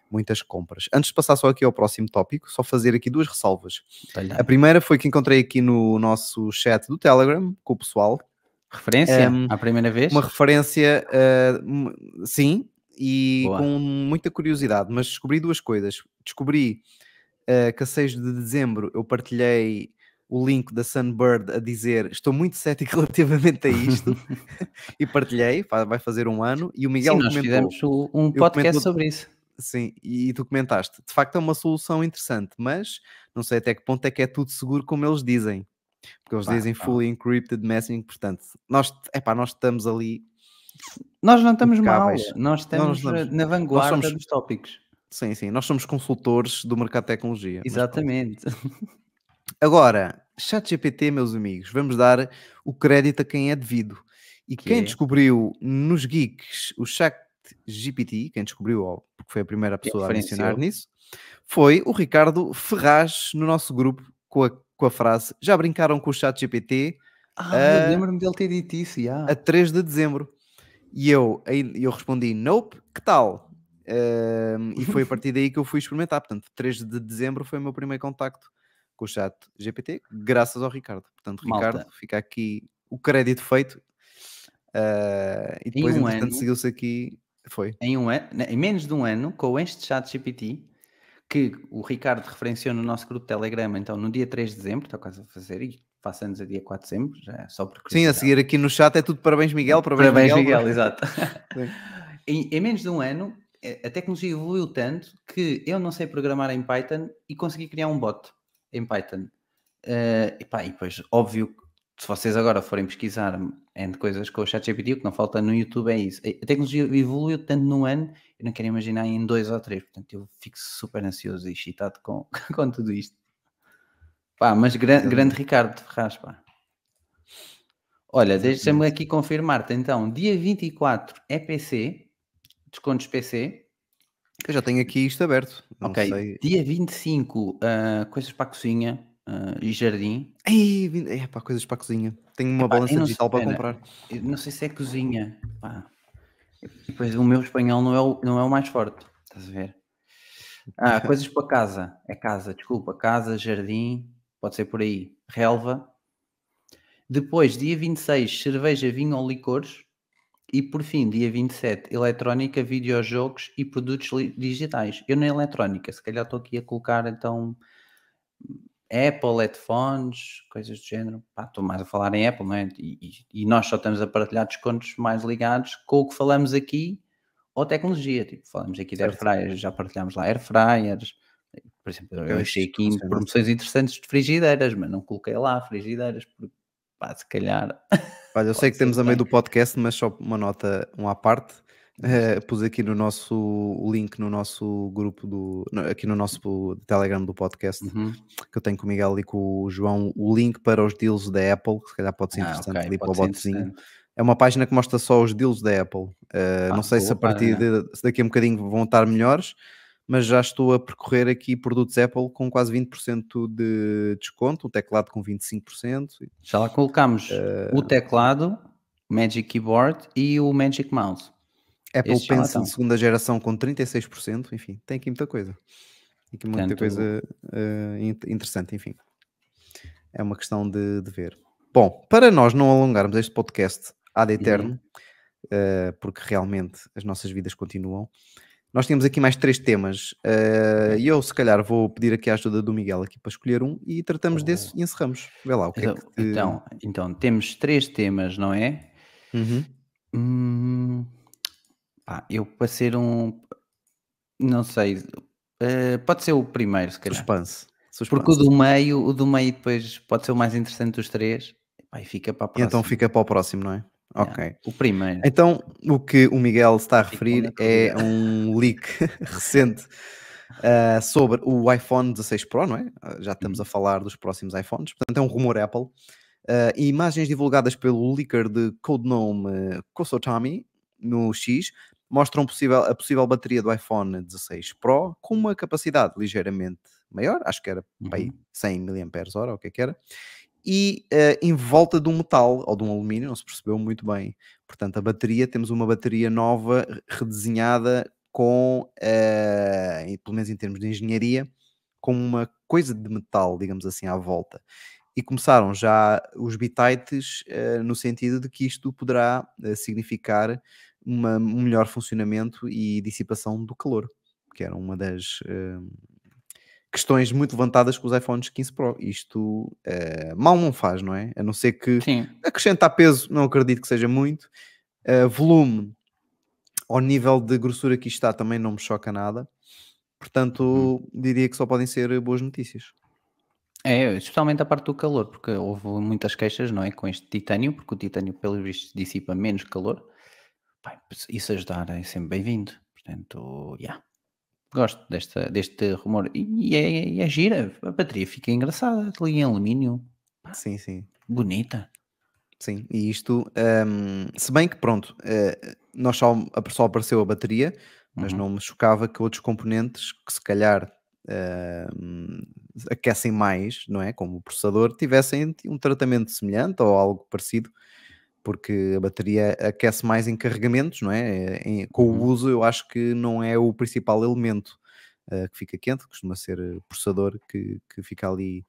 muitas compras. Antes de passar só aqui ao próximo tópico, só fazer aqui duas ressalvas. A primeira foi que encontrei aqui no nosso chat do Telegram com o pessoal Referência Ehm, à primeira vez? uma referência, uh, sim, e Boa. com muita curiosidade, mas descobri duas coisas. Descobri uh, que a 6 de dezembro eu partilhei o link da Sunbird a dizer estou muito cético relativamente a isto e partilhei, vai fazer um ano, e o Miguel Sim, nós comentou. fizemos um podcast sobre isso. Sim, e tu comentaste. De facto é uma solução interessante, mas não sei até que ponto é que é tudo seguro como eles dizem. Porque eles Pá, dizem pá. fully encrypted messaging, portanto, nós, epá, nós estamos ali, Nós não estamos mal, nós estamos estamos- eh, na vanguarda somos- dos tópicos. Sim, sim, nós somos consultores do mercado de tecnologia. Exatamente. Agora, ChatGPT, meus amigos, vamos dar o crédito a quem é devido. E Que quem é? descobriu nos geeks o ChatGPT, quem descobriu, porque foi a primeira pessoa a mencionar nisso, foi o Ricardo Ferraz no nosso grupo com a, com a frase já brincaram com o ChatGPT Ah, Ah, lembro-me dele ter dito isso, já. a 3 de dezembro. E eu, eu respondi, nope, que tal? E foi a partir daí que eu fui experimentar. Portanto, 3 de dezembro foi o meu primeiro contacto com o chat GPT, graças ao Ricardo. Portanto, Malta. Ricardo, fica aqui o crédito feito. Ah, e depois, um entretanto, seguiu-se aqui. Foi. Em, um ano, em menos de um ano, com este chat GPT, que o Ricardo referenciou no nosso grupo Telegram, então no dia 3 de dezembro, está quase a fazer, e faça anos a dia 4 de dezembro, já é só por Sim, a seguir aqui no chat é tudo parabéns, Miguel. Parabéns, Parabéns, Miguel. Miguel, exato. Em, em menos de um ano, a tecnologia evoluiu tanto que eu não sei programar em Python e consegui criar um bot em Python. Eh, e, pá, e depois, óbvio, se vocês agora forem pesquisar entre coisas com o ChatGPT, o que não falta no YouTube é isso. A tecnologia evoluiu tanto num ano, eu não quero imaginar em dois ou três. Portanto, eu fico super ansioso e excitado com, com tudo isto. Pá, mas gran- grande Ricardo Ferraz, pá. Olha, deixa-me aqui confirmar-te então, dia 24 é PC, descontos PC. Eu já tenho aqui isto aberto. Não ok, sei. dia 25, ah, coisas para a cozinha ah, e jardim. Ei, é pá, coisas para a cozinha. Tenho uma balança não sei- digital para comprar. Eu não sei se é cozinha. Pá. Depois o meu espanhol não é o, não é o mais forte, estás a ver? Ah, coisas para casa. É casa, desculpa. Casa, jardim, pode ser por aí. Relva. Depois, dia 26, cerveja, vinho ou licores. E por fim, dia 27, eletrónica, videojogos e produtos digitais. Eu na eletrónica, se calhar estou aqui a colocar então Apple, headphones, coisas do género. Pá, estou mais a falar em Apple, não é? E, e- e nós só estamos a partilhar descontos mais ligados com o que falamos aqui ou tecnologia. Tipo, falamos aqui de air Certo. fryers, já partilhamos lá air fryers. Por exemplo, eu achei aqui em promoções interessantes de frigideiras, mas não coloquei lá frigideiras, porque pá, se calhar. Olha, eu sei que temos a meio do podcast, mas só uma nota, um à parte. Eh, pus aqui no nosso o link no nosso grupo do aqui no nosso Telegram do podcast Uhum. que eu tenho com o Miguel e com o João o link para os deals da Apple, que se calhar pode ser Ah, interessante ok, ali para o botzinho. É uma página que mostra só os deals da Apple. Eh, Ah, não sei se a partir de se daqui a um bocadinho vão estar melhores, mas já estou a percorrer aqui produtos Apple com quase 20% de desconto, um teclado com 25%. Já lá colocamos Eh, o teclado, o Magic Keyboard e o Magic Mouse. Apple Estes Pencil estão. segunda geração com 36%, enfim, tem aqui muita coisa. Tem aqui muita Portanto- coisa in- interessante, enfim. É uma questão de, de ver. Bom, para nós não alongarmos este podcast ad eterno, Uhum. eh, porque realmente as nossas vidas continuam, nós temos aqui mais três temas eh, e eu se calhar vou pedir aqui a ajuda do Miguel aqui para escolher um e tratamos desse e encerramos. Vê lá o que é Então, que te... então, então, temos três temas, não é? Uhum. Hum, pá, eu para ser um. Não sei. eh, pode ser o primeiro, se calhar. Suspense. Porque o Suspense. do meio, o do meio depois pode ser o mais interessante dos três. Pá, e fica para a E próxima. então fica para o próximo, não é? Yeah, Ok. O primeiro. Então, o que o Miguel está a referir é um leak recente ah, sobre o iPhone 16 Pro, não é? Ah, já estamos a Uhum. falar dos próximos iPhones, portanto é um rumor Apple. E imagens divulgadas pelo leaker de codename uh, Kosotami no X mostram possível, a possível bateria do iPhone 16 Pro com uma capacidade ligeiramente maior, acho que era Uhum. 100 mAh, ou o que é que era, e eh, em volta de um metal ou de um alumínio, não se percebeu muito bem. Portanto, a bateria, temos uma bateria nova, re- redesenhada com, uh, pelo menos em termos de engenharia, com uma coisa de metal, digamos assim, à volta. E começaram já os bitites uh, no sentido de que isto poderá uh, significar uma, um melhor funcionamento e dissipação do calor, que era uma das questões muito levantadas com os iPhones 15 Pro. Isto mal não faz, não é? A não ser que Sim. acrescentar peso, não acredito que seja muito. volume, ao nível de grossura que isto está, também não me choca nada. Portanto, uhum. diria que só podem ser boas notícias. É, especialmente a parte do calor, porque houve muitas queixas, não é? Com este titânio, porque o titânio, pelo visto, dissipa menos calor. Pai, isso ajudar é sempre bem-vindo. Portanto. Yeah. Gosto desta, deste rumor. E, é, é gira. A bateria fica engraçada. Ali em alumínio. Sim, sim. Bonita. Sim, e isto, um, se bem que pronto, uh, nós só, só apareceu a bateria, mas uhum. não me chocava que outros componentes que se calhar uh, aquecem mais, não é? Como o processador, tivessem um tratamento semelhante ou algo parecido, porque a bateria aquece mais em carregamentos, não é? Em, com uhum. o uso, eu acho que não é o principal elemento uh, que fica quente, costuma ser o processador que, que fica ali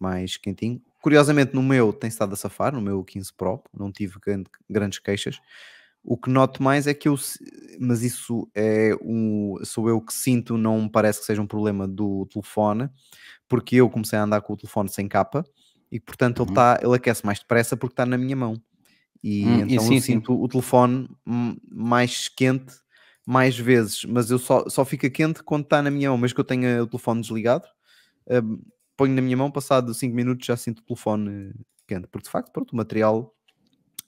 mais quentinho. Curiosamente, no meu tem estado a safar, no meu 15 Pro, não tive grande, grandes queixas. O que noto mais é que eu, mas isso é um, sou eu que sinto, não parece que seja um problema do telefone, porque eu comecei a andar com o telefone sem capa e portanto uhum. ele, tá, ele aquece mais depressa porque está na minha mão. E hum, então sim, eu sinto sim. o telefone mais quente mais vezes, mas eu só, só fica quente quando está na minha mão, mesmo que eu tenha o telefone desligado. Uh, ponho na minha mão, passado 5 minutos já sinto o telefone quente, porque de facto, pronto, o material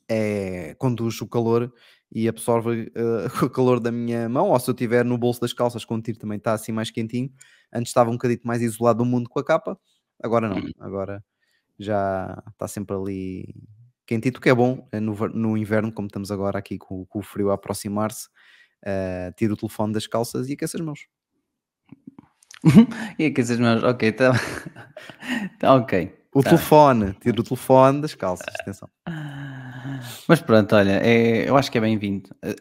é, conduz o calor e absorve uh, o calor da minha mão, ou se eu tiver no bolso das calças quando tiro também está assim mais quentinho, antes estava um bocadinho mais isolado do mundo com a capa, agora não, agora já está sempre ali quentito, que é bom é no, no inverno, como estamos agora aqui com, com o frio a aproximar-se, uh, tiro o telefone das calças e aqueço as mãos. e aqueço as mãos, ok, está tá ok. O tá. telefone, tiro o telefone das calças, atenção. Mas pronto, olha, é, eu acho que é bem-vindo. Eh,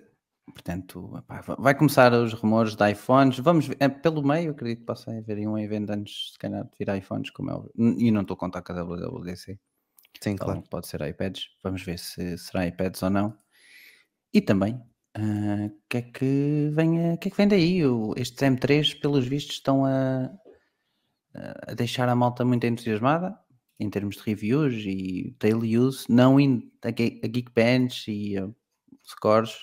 portanto, vai começar os rumores de iPhones. Vamos ver, é, pelo meio, acredito que possa haver um evento antes, se calhar, de vir iPhones, como é E não estou a contar com a WWDC. Sim, então, claro. Pode ser iPads. Vamos ver se será iPads ou não. E também, o uh, que, é que, vem, que é que vem daí? O, estes M3, pelos vistos, estão a, a deixar a malta muito entusiasmada em termos de reviews e daily use, não indo a, Geekbench e a scores,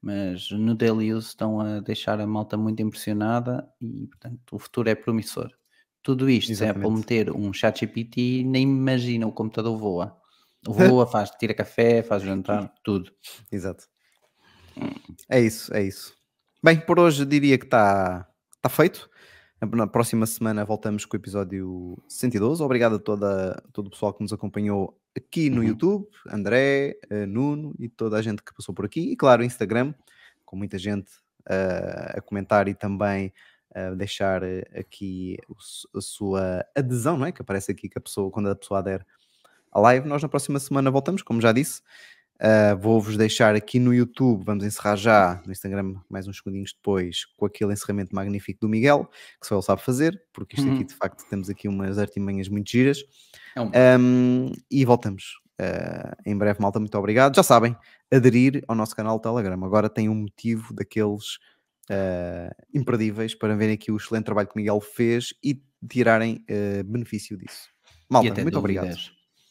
mas no daily use estão a deixar a malta muito impressionada e, portanto, o futuro é promissor. Tudo isto, Exatamente. se a Apple meter um chat GPT, nem imagina o computador voa. Voa, faz, tira café, faz jantar, tudo. Exato. É isso, é isso. Bem, por hoje diria que está tá feito. Na próxima semana voltamos com o episódio 112. Obrigado a toda, todo o pessoal que nos acompanhou aqui no uhum. YouTube, André, uh, Nuno e toda a gente que passou por aqui. E claro, Instagram, com muita gente uh, a comentar e também uh, deixar aqui a sua adesão, não é? Que aparece aqui que a pessoa, quando a pessoa adere à live. Nós na próxima semana voltamos, como já disse. Uh, Vou-vos deixar aqui no YouTube, vamos encerrar já no Instagram mais uns segundinhos depois com aquele encerramento magnífico do Miguel, que só ele sabe fazer, porque isto uhum. aqui de facto temos aqui umas artimanhas muito giras. É um... Um, e voltamos uh, em breve, malta. Muito obrigado. Já sabem, aderir ao nosso canal Telegram. Agora tem um motivo daqueles uh, imperdíveis para verem aqui o excelente trabalho que o Miguel fez e tirarem benefício disso. Malta, muito dúvidas. obrigado.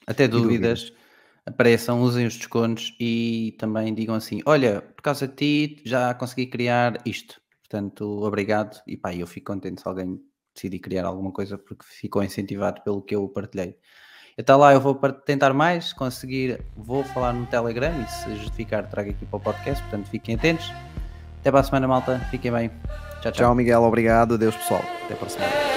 Até dúvidas apareçam, usem os descontos e também digam assim: olha, por causa de ti já consegui criar isto. Portanto, obrigado. E pá, eu fico contente se alguém decidir criar alguma coisa porque ficou incentivado pelo que eu partilhei. Até lá eu vou tentar mais, conseguir, vou falar no Telegram e se justificar trago aqui para o podcast, portanto fiquem atentos. Até para a semana, malta. Fiquem bem. Tchau, tchau. Tchau, Miguel. Obrigado. Adeus, pessoal. Até para a semana.